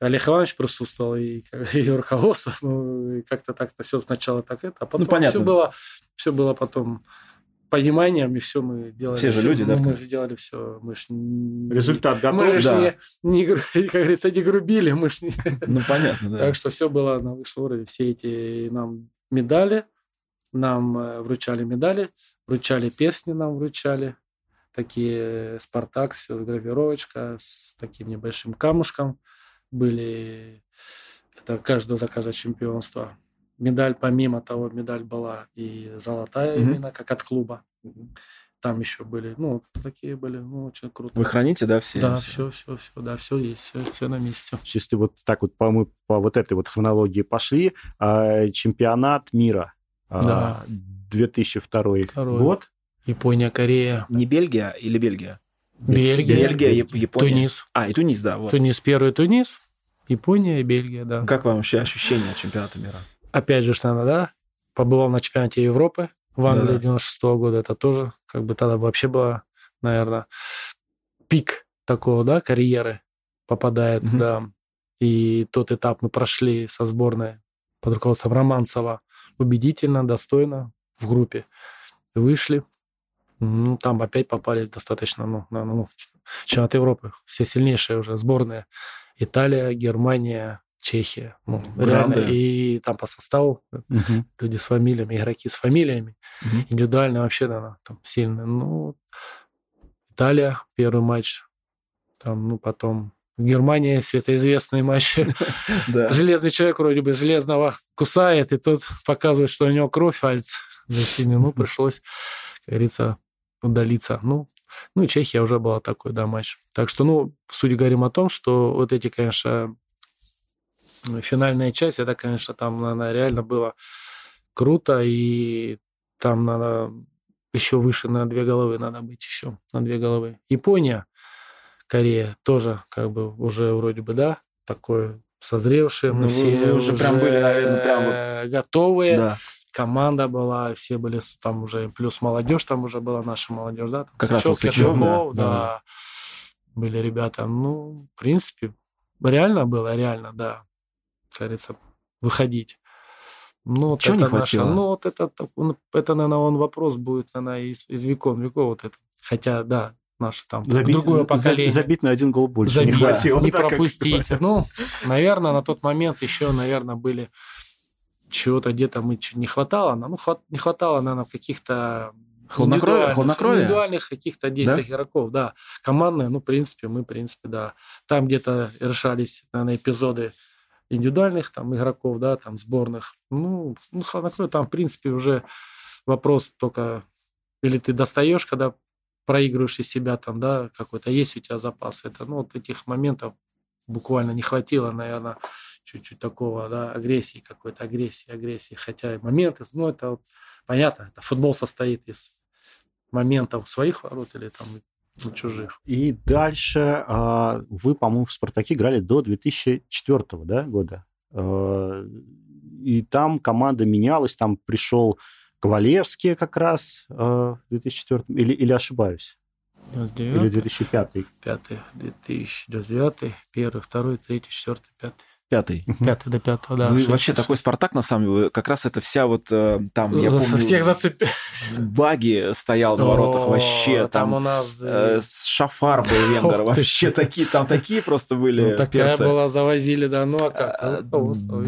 Олег Иванович присутствовал, и, и руководство, ну, и как-то так-то все сначала так это, а потом ну, понятно. все было, все было потом пониманием, и все мы делали. Все же люди, да? Мы же делали все. Мы ж Результат готов. Мы же да. не, не, как говорится, не грубили. Мы ж не... Ну, понятно, да. Так что все было на высшем уровне. Все эти нам медали, нам э, вручали медали, вручали песни нам вручали. Такие Спартак, все, гравировочка с таким небольшим камушком были, это каждого за каждое чемпионство. Медаль, помимо того, медаль была и золотая mm-hmm. именно, как от клуба. Там еще были, ну, такие были, ну, очень круто. Вы храните, да, все? Да, все, все, все, да, все есть, все, все на месте. Если вот так вот по, мы по вот этой вот хронологии пошли, а, чемпионат мира а, да. 2002 Второй. год, Япония, Корея. Не Бельгия или Бельгия? Бельгия. Бельгия, Япония. Тунис. А, и Тунис, да. Вот. Тунис первый, Тунис, Япония и Бельгия, да. Как вам вообще ощущения чемпионата мира? Опять же, наверное, да. Побывал на чемпионате Европы в Англии да. 96 -го года. Это тоже, как бы тогда вообще было, наверное, пик такого, да, карьеры попадает, mm-hmm. да. И тот этап мы прошли со сборной под руководством Романцева убедительно, достойно в группе. Вышли. Ну, там опять попали достаточно, ну, на, ну, чемпионат Европы. Все сильнейшие уже сборные. Италия, Германия, Чехия. Ну, реально. И там по составу угу. люди с фамилиями, игроки с фамилиями. Угу. Индивидуально вообще, да, там сильно. Ну, Италия, первый матч. Там, ну, потом Германия, светоизвестный матч. Железный человек вроде бы железного кусает, и тот показывает, что у него кровь альц. Ну, пришлось, как говорится, удалиться. Ну, ну и Чехия уже была такой, да, матч. Так что, ну, судя говорим о том, что вот эти, конечно, финальная часть, это, конечно, там, наверное, реально было круто, и там надо еще выше на две головы надо быть еще, на две головы. Япония, Корея тоже как бы уже вроде бы, да, такое созревшие, мы ну, все вы уже, уже прям были, наверное, прям вот... готовые. Да. Команда была, все были там уже, плюс молодежь там уже была, наша молодежь, да, там как Сычев, раз Сычев, да, да. да, были ребята. Ну, в принципе, реально было, реально, да, как говорится, выходить. Ну, вот Чего не хватило? Наша, ну, вот это, это, наверное, он вопрос будет, наверное, из, из веков веков вот это. Хотя, да, наше там забить, другое поколение. Забить на один гол больше забить, не хватило. Не да, пропустить. Ну, наверное, на тот момент еще, наверное, были чего-то где-то мы чуть не хватало. Ну, не хватало, наверное, каких-то Хладнокровие? Хладнокровие? Индивидуальных каких-то действий да? игроков, да. Командные, ну, в принципе, мы, в принципе, да. Там где-то решались, наверное, эпизоды индивидуальных там игроков, да, там сборных. Ну, ну хладнокровие там, в принципе, уже вопрос только или ты достаешь, когда проигрываешь из себя там, да, какой-то, есть у тебя запас. Это, ну, вот этих моментов буквально не хватило, наверное, чуть-чуть такого, да, агрессии какой-то, агрессии, агрессии. Хотя моменты, ну, это вот, понятно, это футбол состоит из моментов своих ворот или там чужих. И дальше а, вы, по-моему, в «Спартаке» играли до 2004 да, года. А, и там команда менялась, там пришел Ковалевский как раз э, в 2004 или, или ошибаюсь? 99, или 2005? Пятый, 2009, первый, второй, третий, четвертый, пятый. Пятый. Пятый до пятого, да. Вы 6, вообще 6. такой Спартак, на самом деле, как раз это вся вот э, там, я помню... Всех зацепил. Баги стоял на воротах вообще. Там, там у нас... Э, Шафар был венгер. Вообще такие, там такие просто были ну, Такая была, завозили, да, ну а как?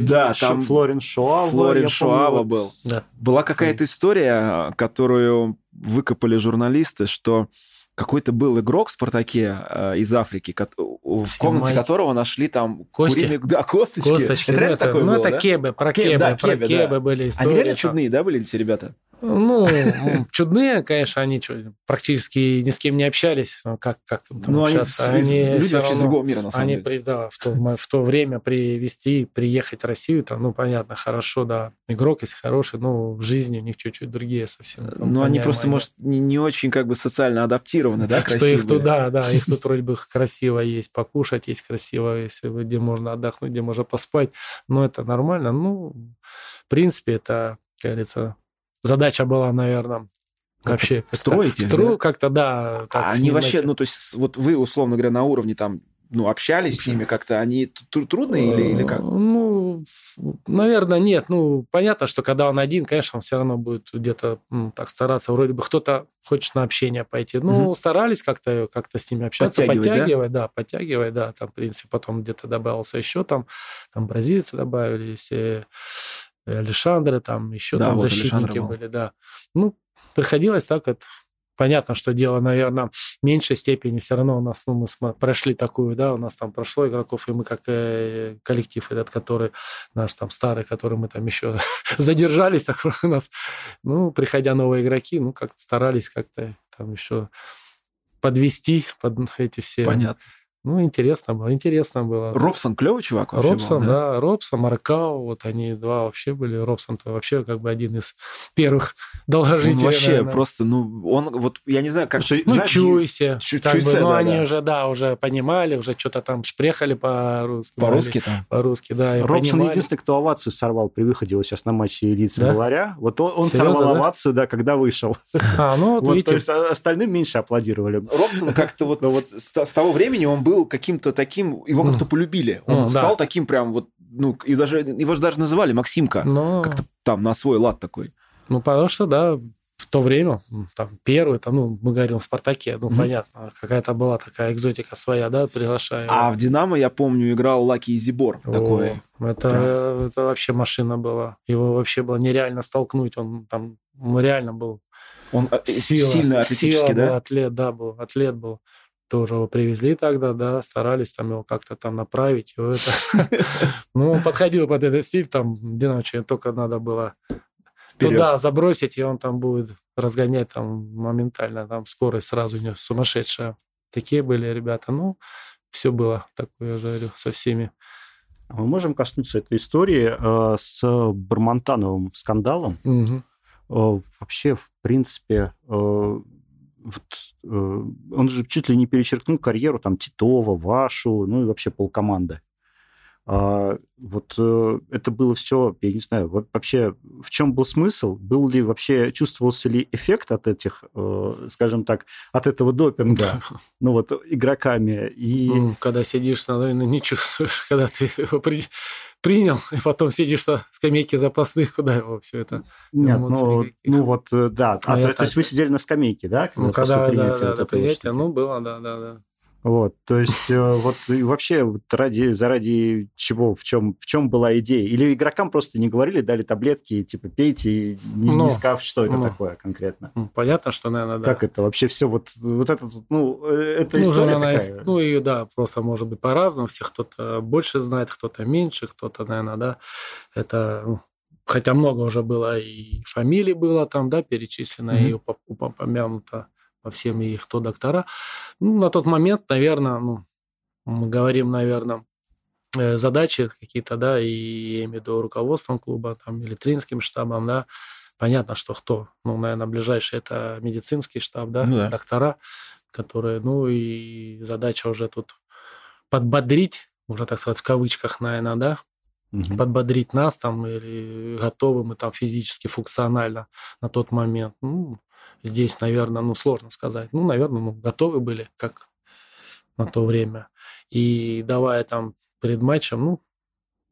Да, там... Флорин Шуава. Флорин Шуава был. Была какая-то история, которую выкопали журналисты, что какой-то был игрок в «Спартаке» э, из Африки, в комнате которого нашли там Кости? куриные... Да, косточки. Косточки. Это, ну, это, такое ну, было, это да? кебы, про кебы, да, про кебы, кебы да. были истории. Они реально чудные, да, были эти ребята? Ну, чудные, конечно, они практически ни с кем не общались. Как, как там ну, они, они люди вообще из другого мира, на самом они, деле. При, да, в то, в то время привести, приехать в Россию, там, ну, понятно, хорошо, да, игрок если хороший, но в жизни у них чуть-чуть другие совсем. Там, ну, они просто, может, не, не очень как бы социально адаптированы, да, Что их тут, да, да, их тут вроде бы красиво есть покушать, есть красиво, если где можно отдохнуть, где можно поспать, но это нормально. Ну, в принципе, это, как говорится, задача была, наверное, вообще строить стру, да? как-то да. А они вообще, ну то есть вот вы условно говоря на уровне там ну, общались с ними как-то, они трудные или, или как? Ну, наверное, нет. Ну, понятно, что когда он один, конечно, он все равно будет где-то ну, так стараться. Вроде бы кто-то хочет на общение пойти. Ну, угу. старались как-то как с ними общаться, подтягивать, подтягивать да? да, подтягивать, да. Там, в принципе, потом где-то добавился еще там, там бразильцы добавились, э, Александры, там еще да, там вот защитники были, да. Ну, приходилось так вот Понятно, что дело, наверное, в меньшей степени все равно у нас, ну, мы прошли такую, да, у нас там прошло игроков, и мы как э, коллектив этот, который наш там старый, который мы там еще задержались, так у нас, ну, приходя новые игроки, ну, как-то старались как-то там еще подвести под эти все Понятно Ну, интересно было, интересно было. Робсон клевый чувак вообще Робсон, был, да? да, Робсон, Маркау, вот они два вообще были. Робсон-то вообще как бы один из первых долгожителей. Он вообще наверное. просто, ну, он вот, я не знаю, как... Слушай, ну, знаешь, Чуйся. Чу- как Чуйся, бы, ну, да, они да. уже, да, уже понимали, уже что-то там шпрехали по-русски. По-русски там? По-русски, да. Робсон понимали. единственный, кто овацию сорвал при выходе вот сейчас на матче лица да? Ларя. Вот он, он сорвал да? овацию, да, когда вышел. А, ну вот, вот видите. То есть а, остальным меньше аплодировали. Робсон как-то вот, вот с того времени он был каким-то таким его как-то полюбили. Он стал таким прям вот, ну, и даже, его же даже называли Максимка. Как-то там на свой лад такой. Ну, потому что, да, в то время, там, первый, там, ну, мы говорим в «Спартаке», ну, mm-hmm. понятно, какая-то была такая экзотика своя, да, приглашая. А в «Динамо», я помню, играл Лаки Изибор О, такой. Это, да. это вообще машина была. Его вообще было нереально столкнуть, он там, он реально был он э, сила, сильно атлетический, сила да? Был, атлет, да, был, атлет был тоже его привезли тогда, да, старались там его как-то там направить. Ну, он подходил под этот стиль, там, Динамо только надо было туда забросить, и он там будет разгонять там моментально, там скорость сразу у него сумасшедшая. Такие были ребята. Ну, все было такое, я говорю, со всеми. Мы можем коснуться этой истории э, с Бармонтановым скандалом. Угу. Э, вообще, в принципе, э, вот, э, он же чуть ли не перечеркнул карьеру там Титова, вашу, ну и вообще полкоманды. А, вот э, это было все, я не знаю, вообще в чем был смысл? Был ли вообще, чувствовался ли эффект от этих, э, скажем так, от этого допинга, ну вот, игроками? И... Когда сидишь, наверное, не чувствуешь, когда ты принял, и потом сидишь на скамейке запасных, куда его все это? Нет, ну, ну вот, э, да. А, а то, то есть вы сидели на скамейке, да? Когда ну, когда, да, да, вот да, принятие, ну, было, да, да, да. Вот, то есть э, вот и вообще вот ради, заради чего, в чем, в чем была идея? Или игрокам просто не говорили, дали таблетки, типа пейте, не, ну, не сказав, что это ну, такое конкретно? Ну, понятно, что, наверное, да. Как это вообще все, вот, вот это, ну, э, это ну, история она, такая? Ну, и да, просто может быть по-разному, все кто-то больше знает, кто-то меньше, кто-то, наверное, да, это, ну, хотя много уже было, и фамилий было там, да, перечислено, mm-hmm. и упомянуто по всем их кто доктора. Ну, на тот момент, наверное, ну, мы говорим, наверное, э, задачи какие-то, да, и я имею в виду руководством клуба, там, или тренерским штабом, да, понятно, что кто. Ну, наверное, ближайший это медицинский штаб, да, ну, да. доктора, которые, ну, и задача уже тут подбодрить, можно так сказать, в кавычках, наверное, да, угу. подбодрить нас там, или готовы мы там физически, функционально на тот момент. Ну, здесь, наверное, ну, сложно сказать. Ну, наверное, ну, готовы были, как на то время. И давая там перед матчем, ну,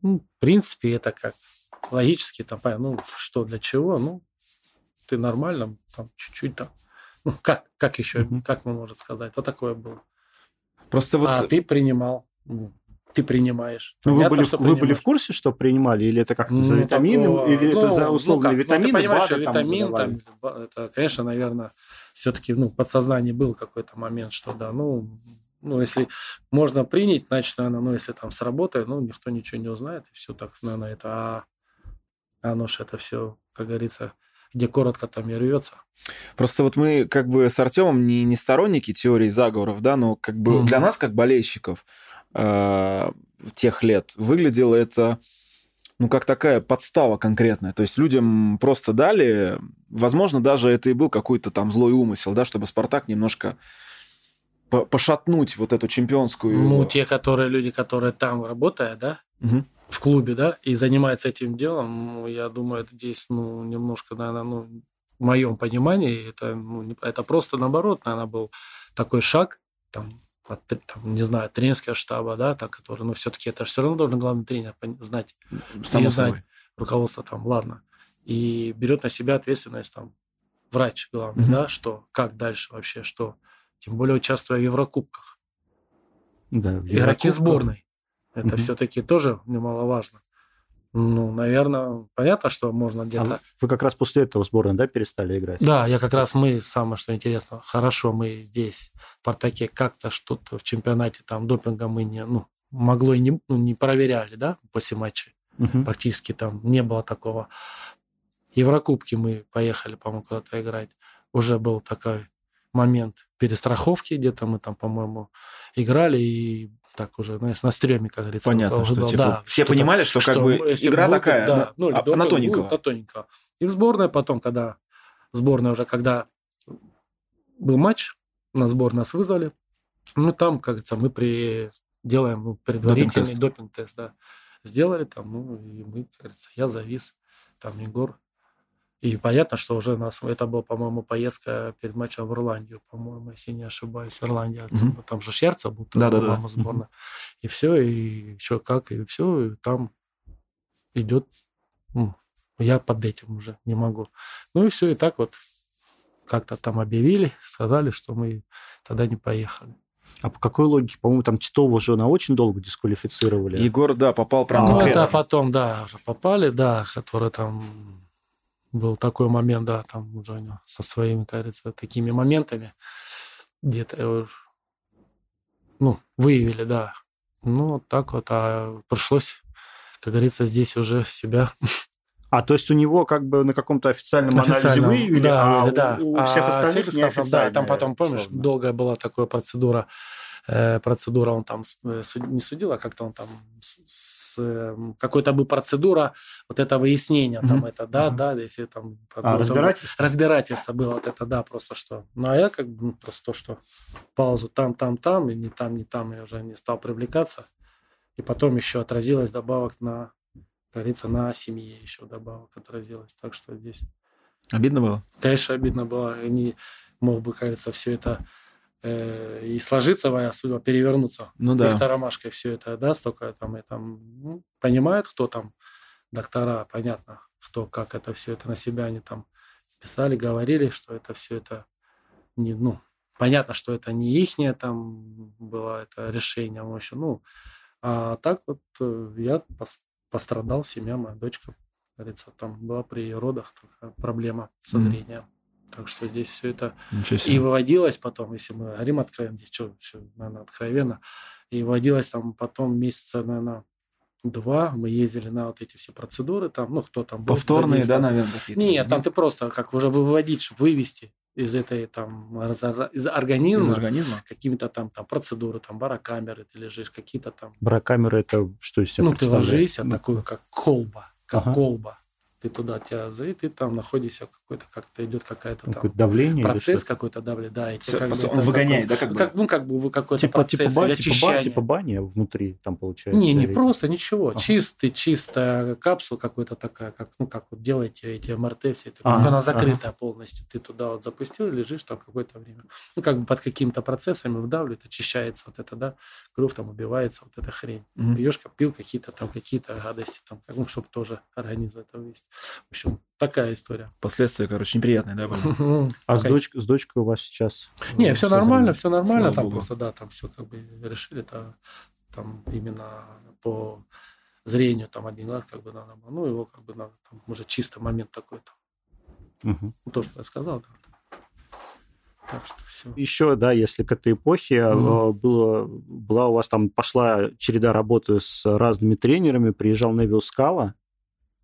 ну в принципе, это как логически, там, ну, что для чего, ну, ты нормально, там, чуть-чуть там, ну, как, как еще, mm-hmm. как мы можем сказать, вот такое было. Просто вот... А ты принимал, ты принимаешь. Ну, вы, были, вы были в курсе, что принимали, или это как-то ну, за витамины, такого... или ну, это за условные ну, витамины, ну, ты понимаешь, БАДы, витамин, там, там, это, конечно, наверное, все-таки ну, подсознание был какой-то момент, что да, ну, ну, если можно принять, значит, наверное, ну, если там сработает, ну, никто ничего не узнает, и все так, наверное, это, а оно же это все, как говорится, где коротко, там и рвется. Просто вот мы как бы с Артемом не, не сторонники теории заговоров, да, но как бы mm-hmm. для нас, как болельщиков, э, тех лет, выглядело это ну, как такая подстава конкретная. То есть людям просто дали, возможно, даже это и был какой-то там злой умысел, да, чтобы Спартак немножко пошатнуть вот эту чемпионскую... Ну, те, которые люди, которые там работают, да, угу. в клубе, да, и занимаются этим делом, ну, я думаю, это здесь, ну, немножко, наверное, ну, в моем понимании, это, ну, это просто наоборот, наверное, был такой шаг, там, от, там, не знаю, тренерского штаба, да, так, который, ну, все-таки это все равно должен главный тренер знать, Само знать собой. руководство там, ладно, и берет на себя ответственность там врач главный, угу. да, что, как дальше вообще, что, тем более участвуя в Еврокубках. Да, в Игроки сборной. Это угу. все-таки тоже немаловажно. Ну, наверное, понятно, что можно где-то... А вы как раз после этого сборной, да, перестали играть? Да, я как раз, мы, самое что интересно, хорошо, мы здесь, в Партаке, как-то что-то в чемпионате, там, допинга мы не, ну, могло и не, ну, не проверяли, да, после матча. Угу. Практически там не было такого. Еврокубки мы поехали, по-моему, куда-то играть. Уже был такой момент перестраховки, где-то мы там, по-моему, играли, и так уже, знаешь, на стреме, как говорится. Понятно, что, типа, да, все что понимали, что, что как бы игра будет, такая, да, ну, а, она тоненького. Будет, тоненького. И в сборной потом, когда сборная уже, когда был матч, на сбор нас вызвали, ну, там, как говорится, мы при делаем ну, предварительный допинг-тест, допинг да. Сделали там, ну, и мы, как говорится, я завис, там Егор. И понятно, что уже у нас, это была, по-моему, поездка перед матчем в Ирландию, по-моему, если не ошибаюсь, Ирландия. Mm-hmm. Там, там же Шерца был, да, да, по-моему, да. сборная. Mm-hmm. И все, и что, как, и все, и там идет, ну, я под этим уже не могу. Ну и все, и так вот как-то там объявили, сказали, что мы тогда не поехали. А по какой логике? По-моему, там Титова уже на очень долго дисквалифицировали. Егор, да, попал прямо Ну, это потом, да, уже попали, да, который там был такой момент, да, там уже со своими, кажется, такими моментами где-то, ну, выявили, да. Ну, так вот, а пришлось, как говорится, здесь уже себя а, то есть у него как бы на каком-то официальном, анализе выявили, да, а да, у, у всех а остальных всех, Да, там потом, помнишь, условно. долгая была такая процедура, э, процедура он там э, не судил, а как-то он там с, эм, какой-то бы процедура вот это выяснения, mm-hmm. там это, да, mm-hmm. да, если там... А, разбирательство? Разбирательство было вот это, да, просто что. Ну, а я как бы ну, просто то, что паузу там, там, там, и не там, не там, я уже не стал привлекаться. И потом еще отразилось добавок на говорится, на семье еще добавок отразилось. Так что здесь... Обидно было? Конечно, обидно было. Не мог бы, кажется, все это э, и сложиться, моя судьба, перевернуться. Ну да. Их ромашкой все это, да, столько там, и там ну, понимают, кто там доктора, понятно, кто, как это все это на себя они там писали, говорили, что это все это не, ну, понятно, что это не ихнее там было это решение, в общем, ну, а так вот э, я пострадал семья, моя дочка, говорится, там была при родах проблема со зрением. Mm. Так что здесь все это и выводилось потом, если мы говорим откровенно, здесь что, все, наверное, откровенно, и выводилось там потом месяца, наверное, два, мы ездили на вот эти все процедуры, там, ну, кто там был. Повторные, да, наверное, какие-то? Нет, там ты просто как уже выводить, чтобы вывести из этой там из организма, из организма? какими-то там, там процедуры, там барокамеры, ты лежишь, какие-то там. Барокамеры это что из себя Ну, ты ложишься, ну. такую, как колба, как ага. колба ты туда тебя и ты там находишься в какой-то как-то идет какая-то там давление процесс какой-то давление, да, и Все, как бы, он выгоняет, да, как бы, как, ну как бы какой-то типа, процесс типа, ба, типа, ба, типа баня внутри там получается. Не, не или... просто ничего, ага. чистый, чистая капсула какой-то такая, как ну как вот делаете эти МРТ все, это, ага, она закрытая ага. полностью, ты туда вот запустил, лежишь там какое-то время, ну как бы под какими-то процессами вдавливает, очищается вот это, да, кровь там убивается, вот эта хрень, угу. пьешь, пил какие-то там какие-то гадости там, ну чтобы тоже организм это вывести, в общем Такая история. Последствия, короче, неприятные, да, были? А с, доч- с дочкой у вас сейчас? Не, все нормально, все нормально. Там просто, да, там все как бы решили, это там именно по зрению там один глаз как бы надо было. Ну, его как бы надо, там уже чисто момент такой-то. Угу. То, что я сказал, да. Так что все. Еще, да, если к этой эпохе mm было, была у вас там пошла череда работы с разными тренерами, приезжал Невил Скала,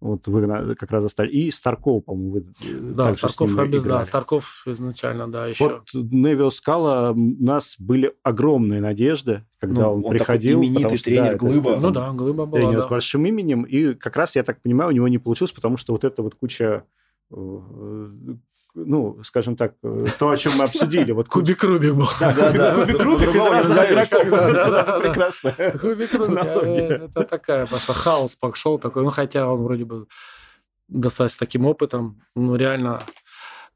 вот вы как раз застали. И Старков, по-моему, вы э, Да, Старков, обез... да, Старков изначально, да, еще. Вот Невил Скала, у нас были огромные надежды, когда ну, он, он приходил. Такой именитый что, тренер да, Глыба. Это, ну да, Глыба была, Тренер да. с большим именем. И как раз, я так понимаю, у него не получилось, потому что вот эта вот куча э, ну, скажем так, э, то, о чем мы обсудили. Вот кубик Рубик был. Да, да, да. Кубик Рубик из разных игроков. Прекрасно. Кубик Рубик. Э, это такая пошла хаос пошел такой. Ну, хотя он вроде бы достаточно таким опытом, ну, реально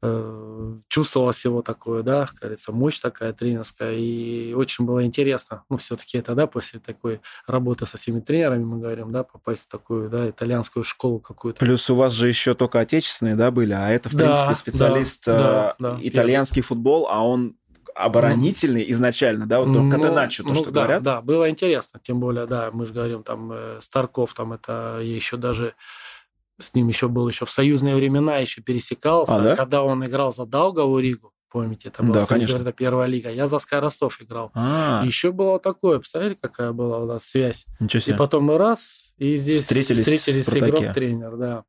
Э, чувствовалось его такое, да, как говорится, мощь такая тренерская, и очень было интересно, ну, все-таки это, да, после такой работы со всеми тренерами, мы говорим, да, попасть в такую, да, итальянскую школу какую-то. Плюс у вас же еще только отечественные, да, были, а это, в да, принципе, специалист да, да, да, итальянский первый. футбол, а он оборонительный ну, изначально, да, вот ну, Катеначо, то, ну, что да, говорят. Да, было интересно, тем более, да, мы же говорим, там, э, Старков, там, это еще даже с ним еще был еще в союзные времена, еще пересекался, а, да? когда он играл за Даугаву Ригу. Помните, это была да, первая лига. Я за Скай Ростов играл. А-а-а. Еще было такое, представляете, какая была у нас связь. Ничего себе. И потом мы раз, и здесь встретились, встретились игрок-тренер, да.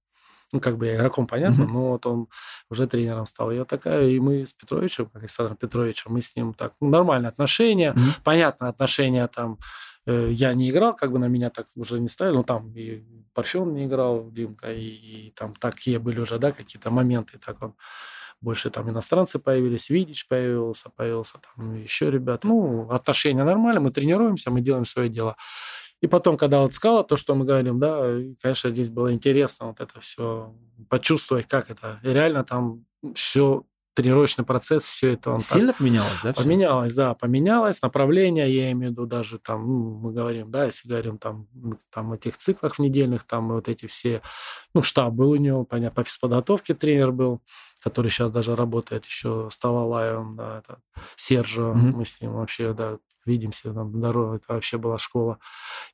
Ну, как бы игроком, понятно, но вот он уже тренером стал. Я такая, и мы с Петровичем, Александром Петровичем, мы с ним так, ну, нормальные отношения. Понятно, отношения там э, я не играл, как бы на меня так уже не ставили, ну, там и Парфен не играл, Димка, и, и там такие были уже, да, какие-то моменты, так он больше там иностранцы появились, Видич появился, появился там еще ребята. Ну, отношения нормальные, мы тренируемся, мы делаем свое дело. И потом, когда вот сказала то, что мы говорим, да, конечно, здесь было интересно вот это все почувствовать, как это. И реально там все тренировочный процесс, все это он сильно так... поменялось, да? Все? Поменялось, да, поменялось направление, я имею в виду даже там, ну, мы говорим, да, если говорим там, там этих циклах в недельных, там вот эти все, ну, штаб был у него, понятно, по физподготовке тренер был, который сейчас даже работает еще с Тавалаевым, да, это Сержо, mm-hmm. мы с ним вообще, да, видимся, там, здорово, это вообще была школа.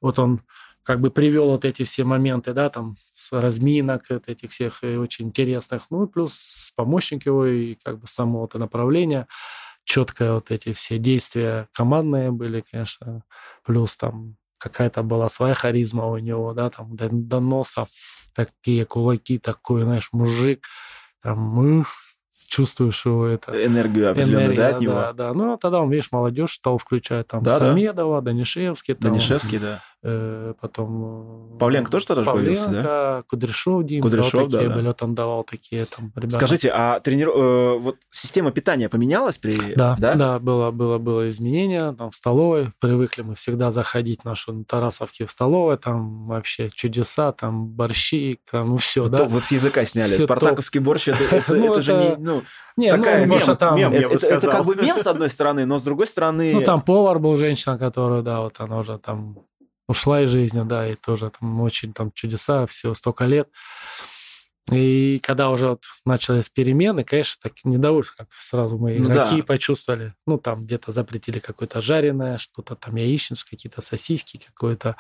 Вот он как бы привел вот эти все моменты, да, там, с разминок, этих всех и очень интересных, ну, плюс помощник его и как бы само это направление, четкое вот эти все действия командные были, конечно, плюс там какая-то была своя харизма у него, да, там до, до носа такие кулаки, такой, знаешь, мужик, там, мы чувствуешь его это... Энергию определенную, энергия, да, от него? Да, да. Ну, тогда он, видишь, молодежь стал включать там да, Самедова, да. Данишевский. Там, Данишевский, да. Э, потом... Э, Павленко тоже тогда появился, да? Кудряшов, Дим. Кудряшов, вот такие да, были, вот он давал такие там ребята. Скажите, а тренер... Э, вот система питания поменялась при... Да, да, да, было, было, было изменение там в столовой. Привыкли мы всегда заходить в нашу Тарасовки в столовой, там вообще чудеса, там борщи, там ну все, да. Вот с языка сняли. Все Спартаковский топ. борщ, это, это, ну, это, же не... Ну, не, такая ну, мем, там... мем, я бы это, сказал. Это как бы мем, с одной стороны, но с другой стороны... Ну, там повар был женщина, которая, да, вот она уже там ушла из жизни, да, и тоже там очень там чудеса, все столько лет. И когда уже вот начались перемены, конечно, так недовольство, как сразу мы ну игроки да. почувствовали. Ну, там где-то запретили какое-то жареное, что-то там яичницу, какие-то сосиски, какое-то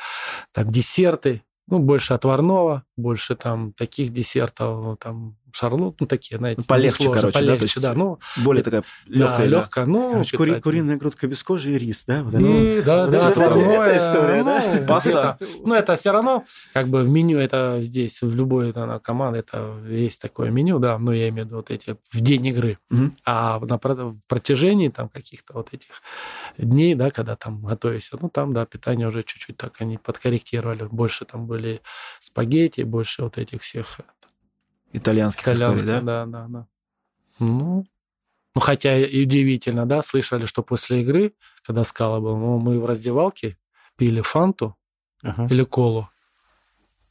там десерты. Ну, больше отварного, больше там таких десертов, там шарлот, ну, такие, знаете, полегче, сложно, короче, полегче, да, то есть да, ну, более такая легкая, да, легкая, ну, короче, кури, куриная грудка без кожи и рис, да, вот и, ну, да, да, это, это история, ну, да, паста. Ну, это все равно, как бы в меню это здесь в любой это, команде это есть такое меню, да, ну, я имею в виду вот эти в день игры, угу. а на в протяжении там каких-то вот этих дней, да, когда там готовишься, ну, там, да, питание уже чуть-чуть так они подкорректировали, больше там были спагетти, больше вот этих всех итальянских, итальянских историй, да? Да, да, да. Ну, ну, хотя и удивительно, да, слышали, что после игры, когда Скала был, ну, мы в раздевалке пили фанту ага. или колу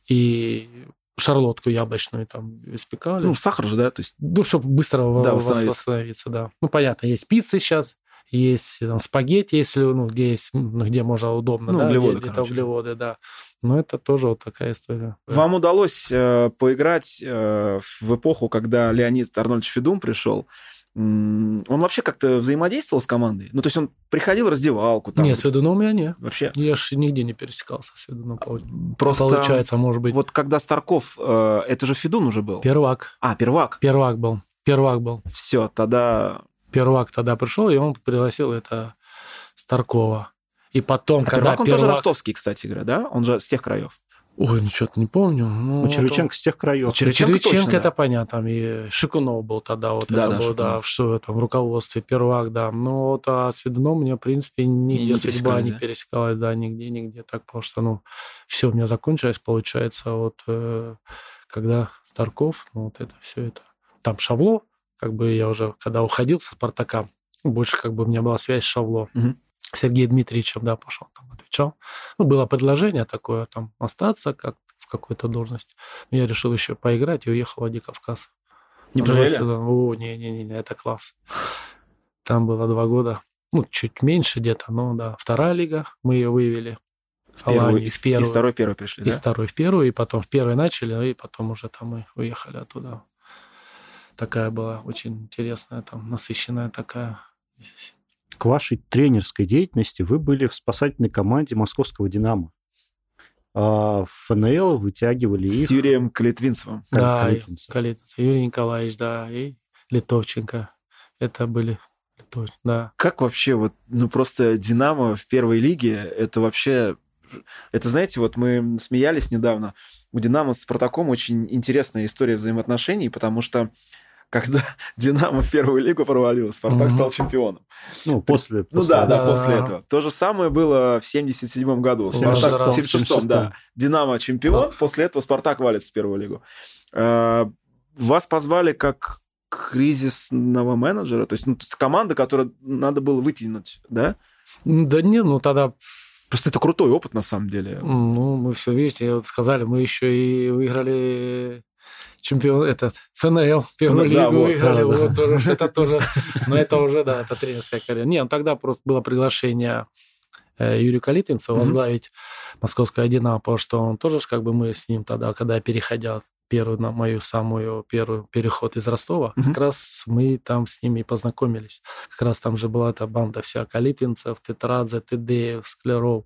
и шарлотку яблочную там испекали. Ну, сахар же, да? То есть... Ну, чтобы быстро да, восстановиться. восстановиться, да. Ну, понятно, есть пиццы сейчас, есть там, спагетти, если, ну, где есть, ну, где можно удобно, ну, да, углеводы, где, где углеводы, да. Но это тоже вот такая история. Вам удалось э, поиграть э, в эпоху, когда Леонид Арнольдович Федун пришел. Он вообще как-то взаимодействовал с командой? Ну, то есть он приходил в раздевалку? Там, нет, с Федуном я не. Вообще? Я же нигде не пересекался с Федуном. Просто получается, может быть. Вот когда Старков, э, это же Федун уже был? Первак. А, Первак. Первак был. Первак был. Все, тогда... Первак тогда пришел, и он пригласил это Старкова. И потом, а когда Первак, он тоже ростовский, кстати говоря, да? Он же с тех краев. Ой, ну что-то не помню. Ну, ну Червиченко вот, с тех краев. Червиченко, Червиченко точно, это да. понятно. Там и Шикунов был тогда, вот да, это да, был, да, в, что, там, в руководстве Первак, да. Но вот а с Ведуном мне, в принципе, нигде не судьба не да? пересекалась, да, нигде, нигде так, потому что, ну, все у меня закончилось, получается, вот э, когда Старков, ну, вот это все это. Там Шавло, как бы я уже, когда уходил со Спартака, больше как бы у меня была связь с Шавло. Угу. Сергеем Дмитриевичем, да, пошел, там отвечал. Ну, было предложение такое, там, остаться как в какой-то должности. Но я решил еще поиграть и уехал в Владикавказ. Не пожалели? О, не-не-не, это класс. Там было два года, ну, чуть меньше где-то, но да, вторая лига, мы ее вывели. В первую, из, в первую. Из второй первой пришли, из да? Второй в первую, и потом в первой начали, и потом уже там мы уехали оттуда. Такая была очень интересная, там, насыщенная такая к вашей тренерской деятельности вы были в спасательной команде московского «Динамо». А в ФНЛ вытягивали их... С Юрием Калитвинцевым. Да, Калитвинцев. Юрий Николаевич, да, и Литовченко. Это были да. Как вообще вот, ну просто Динамо в первой лиге, это вообще, это знаете, вот мы смеялись недавно, у Динамо с Спартаком очень интересная история взаимоотношений, потому что когда Динамо в первую лигу провалилась, Спартак mm-hmm. стал чемпионом. Ну, после. Ну после. да, да, после этого. То же самое было в 77 году. Спартак в 76 да. Динамо чемпион, после этого Спартак валится в первую лигу. Э, вас позвали как кризисного менеджера, то есть ну, команда, которую надо было вытянуть, да? Да не, ну тогда Просто это крутой опыт, на самом деле. Ну, мы все, видите, вот сказали, мы еще и выиграли чемпион, этот, ФНЛ, первую да, лигу вот, выиграли. Да, вот, да. Тоже, это тоже, но это уже, да, это тренерская карьера. Нет, ну, тогда просто было приглашение э, Юрия Калитинца возглавить mm-hmm. московское «Динамо», потому что он тоже, как бы мы с ним тогда, когда переходя первую, на мою самую первую переход из Ростова, mm-hmm. как раз мы там с ними познакомились. Как раз там же была эта банда вся Калитинцев, Тетрадзе, Тедеев, Склеров,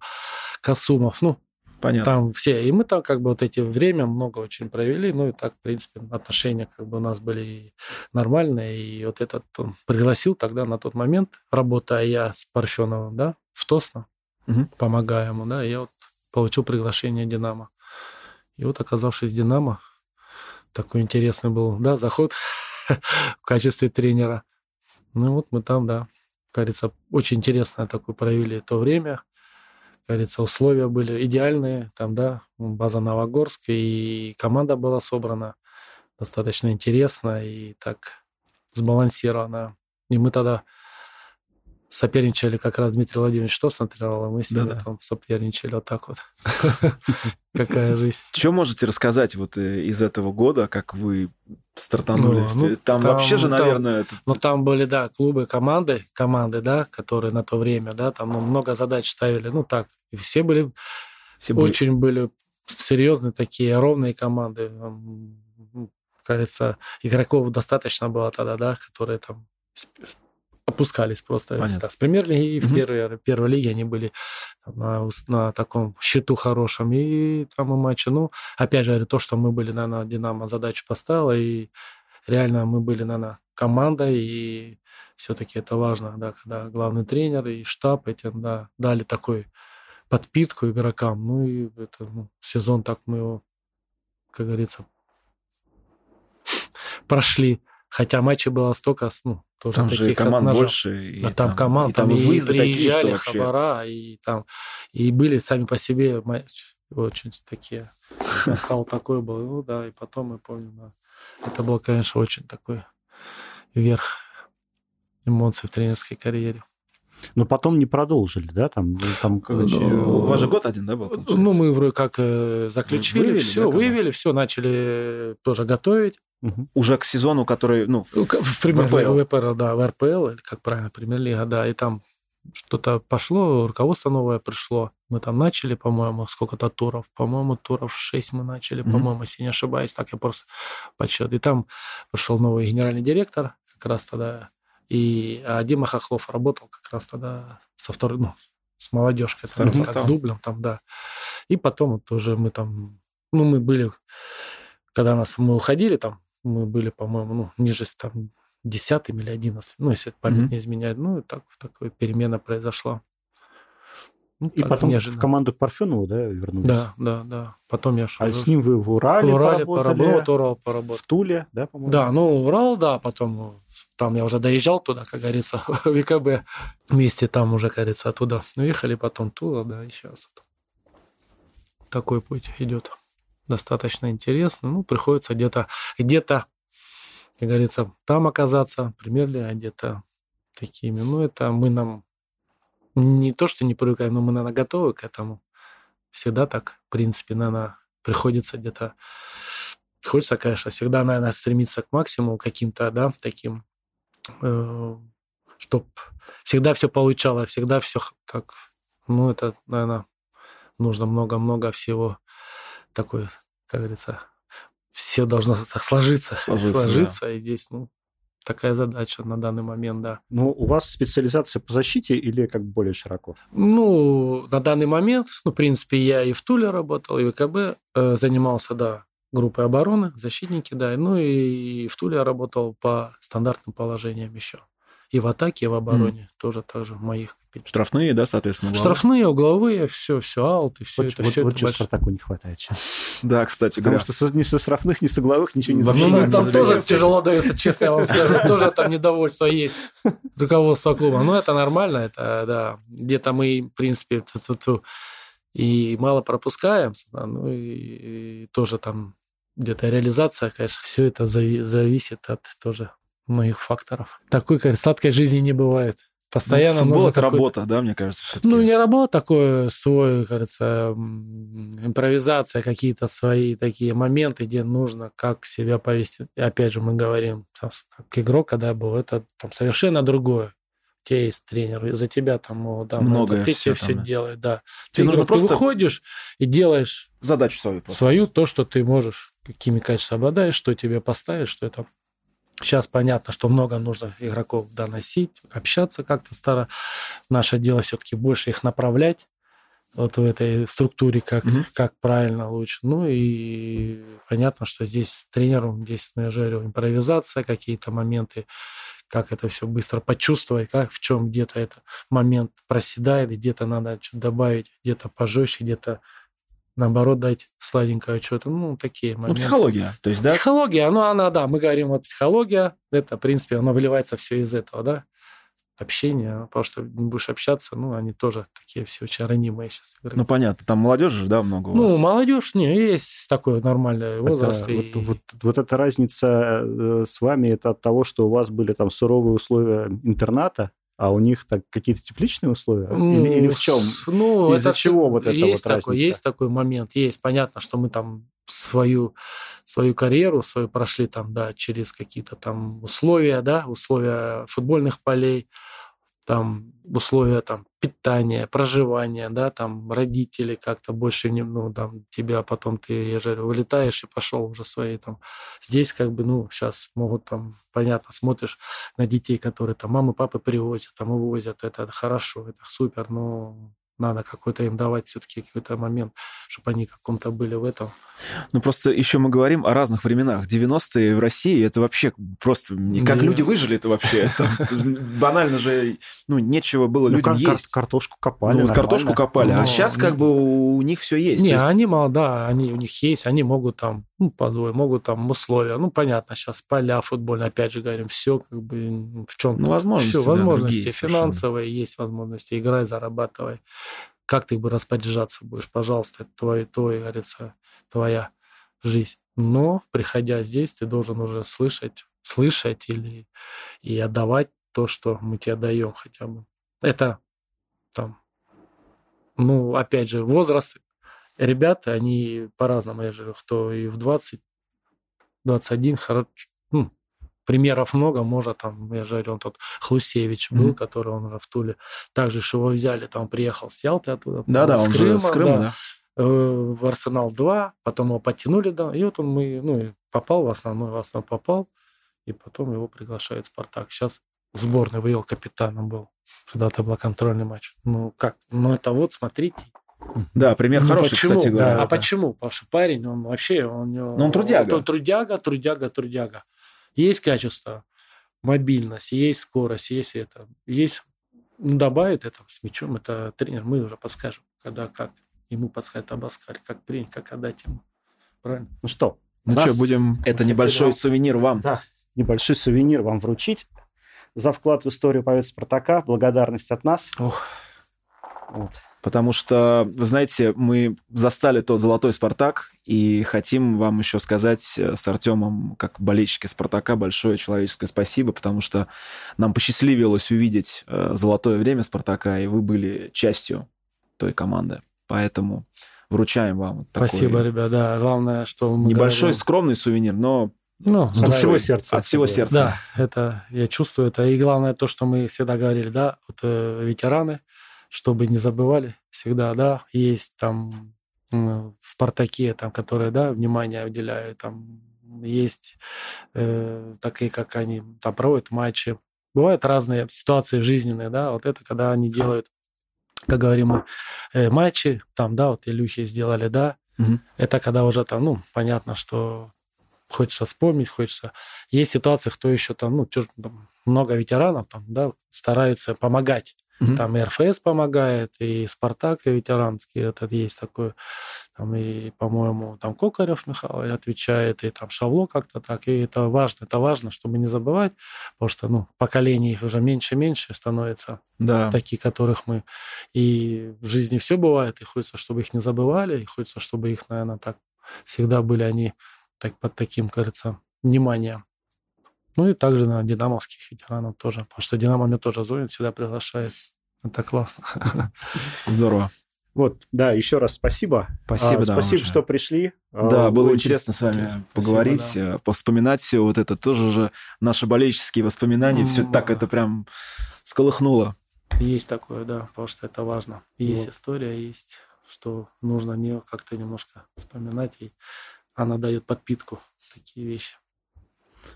Касумов, ну, Понятно. Там все. И мы там как бы вот эти время много очень провели. Ну и так, в принципе, отношения как бы у нас были нормальные. И вот этот он пригласил тогда на тот момент, работая я с Парфеновым, да, в Тосно, угу. помогая ему, да, я вот получил приглашение Динамо. И вот оказавшись в Динамо, такой интересный был, да, заход в качестве тренера. Ну вот мы там, да, кажется, очень интересное такое провели то время говорится, условия были идеальные, там, да, база Новогорск, и команда была собрана достаточно интересно и так сбалансировано. И мы тогда соперничали как раз Дмитрий Владимирович что смотрел, а мы с ним да -да. там соперничали вот так вот. Какая жизнь. Что можете рассказать вот э, из этого года, как вы стартанули? Ну, ну, там, там вообще же, наверное... Там, Ну, там были, да, клубы, команды, команды, да, которые на то время, да, там ну, много задач ставили, ну, так, и все были, все были... очень были серьезные такие, ровные команды. Кажется, игроков достаточно было тогда, да, которые там опускались просто Понятно. с премьер-лиги и в угу. первой, первой лиге они были на, на таком счету хорошем. И там и матчи, ну, опять же, говорю, то, что мы были, наверное, Динамо задачу поставила, и реально мы были, наверное, команда, и все-таки это важно, да, когда главный тренер и штаб этим, да, дали такой подпитку игрокам. Ну и это ну, сезон так мы его, как говорится, прошли. Хотя матчей было столько, ну, тоже там таких же команд ножа. больше. И да, там, там команд, и, там, и, и приезжали, такие, хабара, и там, и были сами по себе матчи очень такие. Накал такой был, ну да, и потом мы помним, да. Это был, конечно, очень такой верх эмоций в тренерской карьере. Но потом не продолжили, да? Там, там короче, ну, у вас же год один, да, был? Получается? Ну, мы вроде как э, заключили, вывели, все, да, вывели, все, начали тоже готовить. Угу. Уже к сезону, который, ну, в, в, премьер, в РПЛ. В РПЛ, да, в РПЛ, или как правильно, премьер-лига, да, и там что-то пошло, руководство новое пришло. Мы там начали, по-моему, сколько-то туров. По-моему, туров 6 мы начали, mm-hmm. по-моему, если не ошибаюсь. Так я просто подсчет. И там пришел новый генеральный директор, как раз тогда и а Дима Хохлов работал как раз тогда со второй, ну, с молодежкой, там, с дублем там, да. И потом вот уже мы там, ну, мы были, когда нас, мы уходили там, мы были, по-моему, ну, ниже там десятым или одиннадцатым, ну, если память mm-hmm. не изменяет. Ну, и так, такая перемена произошла. Ну, и потом неожиданно. в команду к Парфенову, да, вернулись? Да, да, да. Потом я шел. А с ним вы в Урале, в Урале поработали? Вот Урал поработал. В Туле, да, по-моему? Да, ну, Урал, да, потом там я уже доезжал туда, как говорится, в ВКБ. Вместе там уже, как говорится, оттуда уехали, потом Тула, да, и сейчас. Такой путь идет. Достаточно интересно. Ну, приходится где-то, где-то, как говорится, там оказаться, примерно, а где-то такими. Ну, это мы нам не то, что не привыкаем, но мы, наверное, готовы к этому. Всегда так, в принципе, наверное, приходится где-то... Хочется, конечно, всегда, наверное, стремиться к максимуму каким-то, да, таким, э, чтобы всегда все получалось, всегда все так... Ну, это, наверное, нужно много-много всего такой, как говорится, все должно так сложиться, сложиться, сложиться да. и здесь, ну, такая задача на данный момент, да. Ну, у вас специализация по защите или как более широко? Ну, на данный момент, ну, в принципе, я и в Туле работал, и в ВКБ э, занимался, да, группой обороны, защитники, да, ну и в Туле я работал по стандартным положениям еще. И в атаке, и в обороне. Mm. Тоже так же моих. Штрафные, да, соответственно? Угловые? Штрафные, угловые, все, все аут, и все вот, это. Вот, все вот это чего больш... Спартаку не хватает сейчас. Да, кстати Потому говоря. что ни со штрафных, ни со угловых ничего не ну, ну, там тоже тяжело дается, честно я вам скажу. Тоже там недовольство есть руководство клуба. Но это нормально, это, да. Где-то мы, в принципе, и мало пропускаем, ну и, и тоже там где-то реализация, конечно, все это зависит от тоже многих факторов. Такой, конечно, сладкой жизни не бывает. Постоянно ну, футбол это работа, да, мне кажется, все-таки. Ну, не работа, такое свой, кажется, импровизация, какие-то свои такие моменты, где нужно как себя повести. И опять же, мы говорим, как игрок, когда был, это там совершенно другое тебя есть тренер, за тебя там да, много ты все, все делает, да. Тебе ты, нужно ты просто выходишь и делаешь задачу свою, просто. свою то, что ты можешь, какими качествами обладаешь, что тебе поставить, что это Сейчас понятно, что много нужно игроков доносить, общаться как-то старо. Наше дело все-таки больше их направлять вот в этой структуре, как, угу. как правильно лучше. Ну и понятно, что здесь тренеру, здесь, я же говорю, импровизация, какие-то моменты, как это все быстро почувствовать, как в чем где-то этот момент проседает, где-то надо что-то добавить, где-то пожестче, где-то наоборот дать сладенькое что-то, ну, такие моменты. Ну, психология, то есть, да? Психология, ну, она, да, мы говорим вот психология, это, в принципе, оно выливается все из этого, да, общение, потому что не будешь общаться, ну, они тоже такие все очень ранимые сейчас. Ну, понятно, там молодежи же, да, много у Ну, вас? молодежь, не, есть такой нормальный возраст. Это, и... вот, вот, вот эта разница э, с вами, это от того, что у вас были там суровые условия интерната, а у них так какие-то тепличные условия? Ну, или, или в чем? Ну, Из-за чего вот это есть вот такой, разница? Есть такой момент. Есть, понятно, что мы там свою, свою карьеру свою прошли там, да, через какие-то там условия, да, условия футбольных полей, там условия там питания, проживания, да, там родители как-то больше не, ну, там тебя потом ты, я же вылетаешь и пошел уже свои там. Здесь как бы, ну, сейчас могут там, понятно, смотришь на детей, которые там мамы, папы привозят, там увозят, это, это хорошо, это супер, но надо какой-то им давать все-таки какой-то момент, чтобы они каком-то были в этом. Ну, просто еще мы говорим о разных временах. 90-е в России, это вообще просто... Как да. люди выжили это вообще? Банально же, ну, нечего было ну, людям есть. Картошку копали, Ну, картошку копали, а сейчас как бы у них все есть. Не, они мало, да, они, у них есть, они могут там, ну, позволь, могут там условия. Ну, понятно, сейчас поля футбольные, опять же говорим, все как бы в чем Ну, возможности, Все, возможности финансовые, есть возможности, играй, зарабатывай как ты бы распоряжаться будешь, пожалуйста, это твой, твой, говорится, твоя жизнь. Но, приходя здесь, ты должен уже слышать, слышать или и отдавать то, что мы тебе даем хотя бы. Это там, ну, опять же, возраст. Ребята, они по-разному, я же кто и в 20, 21, ну, примеров много, можно там, я же говорю, он тот Хлусевич был, mm-hmm. который он в Туле. Также его взяли, там приехал с Ялты оттуда. Да-да, он Крыма, же с Крыма, да. да. В Арсенал 2, потом его подтянули, да, и вот он мы, ну, попал в основной, в основной попал, и потом его приглашает Спартак. Сейчас сборный вывел капитаном был. Когда-то был контрольный матч. Ну, как? Ну, это вот, смотрите, да, пример ну, хороший, почему? кстати говоря. Да, да. А почему? Потому что парень, он вообще... Он, Но он трудяга. Он трудяга, трудяга, трудяга. Есть качество, мобильность, есть скорость, есть это. Есть, ну, добавит это с мячом, это тренер, мы уже подскажем, когда как. Ему подскажет Абаскаль, как принять, как отдать ему. Правильно? Ну что? Ну что, будем... Это небольшой вам... сувенир вам. Да, небольшой сувенир вам вручить за вклад в историю Побед Спартака. Благодарность от нас. Ох. Вот. Потому что, вы знаете, мы застали тот золотой «Спартак», и хотим вам еще сказать э, с Артемом, как болельщики «Спартака», большое человеческое спасибо, потому что нам посчастливилось увидеть э, золотое время «Спартака», и вы были частью той команды. Поэтому вручаем вам Спасибо, такой... ребят, да. Главное, что... Мы Небольшой, говорим... скромный сувенир, но ну, от всего сердца. От всего сердца. Да, это я чувствую это. И главное то, что мы всегда говорили, да, вот э, ветераны, чтобы не забывали всегда, да, есть там в Спартаке, там, которые, да, внимание уделяют, там есть э, такие, как они там проводят матчи. Бывают разные ситуации жизненные, да, вот это когда они делают, как говорим мы, э, матчи, там, да, вот Илюхи сделали, да, угу. это когда уже там, ну, понятно, что хочется вспомнить, хочется... Есть ситуации, кто еще там, ну, много ветеранов там, да, старается помогать. Угу. Там и РФС помогает, и Спартак, и ветеранский этот есть такой. Там и, по-моему, там Кокарев Михаил отвечает, и там Шавло как-то так. И это важно, это важно, чтобы не забывать, потому что, ну, поколений их уже меньше и меньше становится. Да. Такие, которых мы... И в жизни все бывает, и хочется, чтобы их не забывали, и хочется, чтобы их, наверное, так всегда были они так, под таким, кажется, вниманием. Ну и также на динамовских ветеранов тоже, потому что Динамо меня тоже звонит, всегда приглашает. Это классно. Здорово. Вот, да, еще раз спасибо. Спасибо, а, да. Спасибо, что пришли. Да, а, было интересно с вами спасибо, поговорить, да. повспоминать все вот это. Тоже же наши болельческие воспоминания. Mm. Все так это прям сколыхнуло. Есть такое, да, потому что это важно. Есть вот. история, есть, что нужно не как-то немножко вспоминать, и она дает подпитку такие вещи.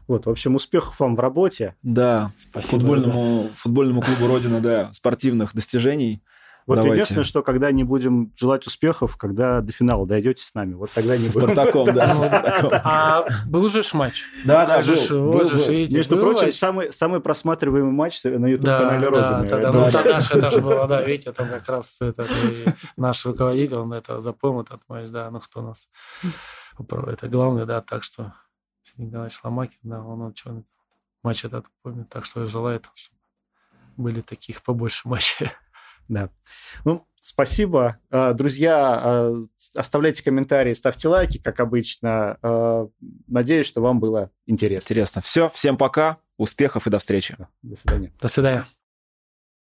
Вот, в общем, успехов вам в работе. Да, Спасибо, футбольному, да. футбольному клубу Родина, да, спортивных достижений. Вот Давайте. единственное, что когда не будем желать успехов, когда до финала дойдете с нами, вот тогда не будем. Спартаком, да. А был же матч. Да, да, был. Между прочим, самый самый просматриваемый матч на YouTube-канале Родины. Ну, тогда это же было, да, видите, там как раз наш руководитель, он это запомнил, этот матч, да, ну кто нас... Это главное, да, так что Сергей Николаевич Ломакин, да, он, он что, матч этот помнит, так что я желаю, чтобы были таких побольше матчей. Да. Ну, спасибо. А, друзья, а, оставляйте комментарии, ставьте лайки, как обычно. А, надеюсь, что вам было интересно. Интересно. Все, всем пока, успехов и до встречи. До свидания. До свидания.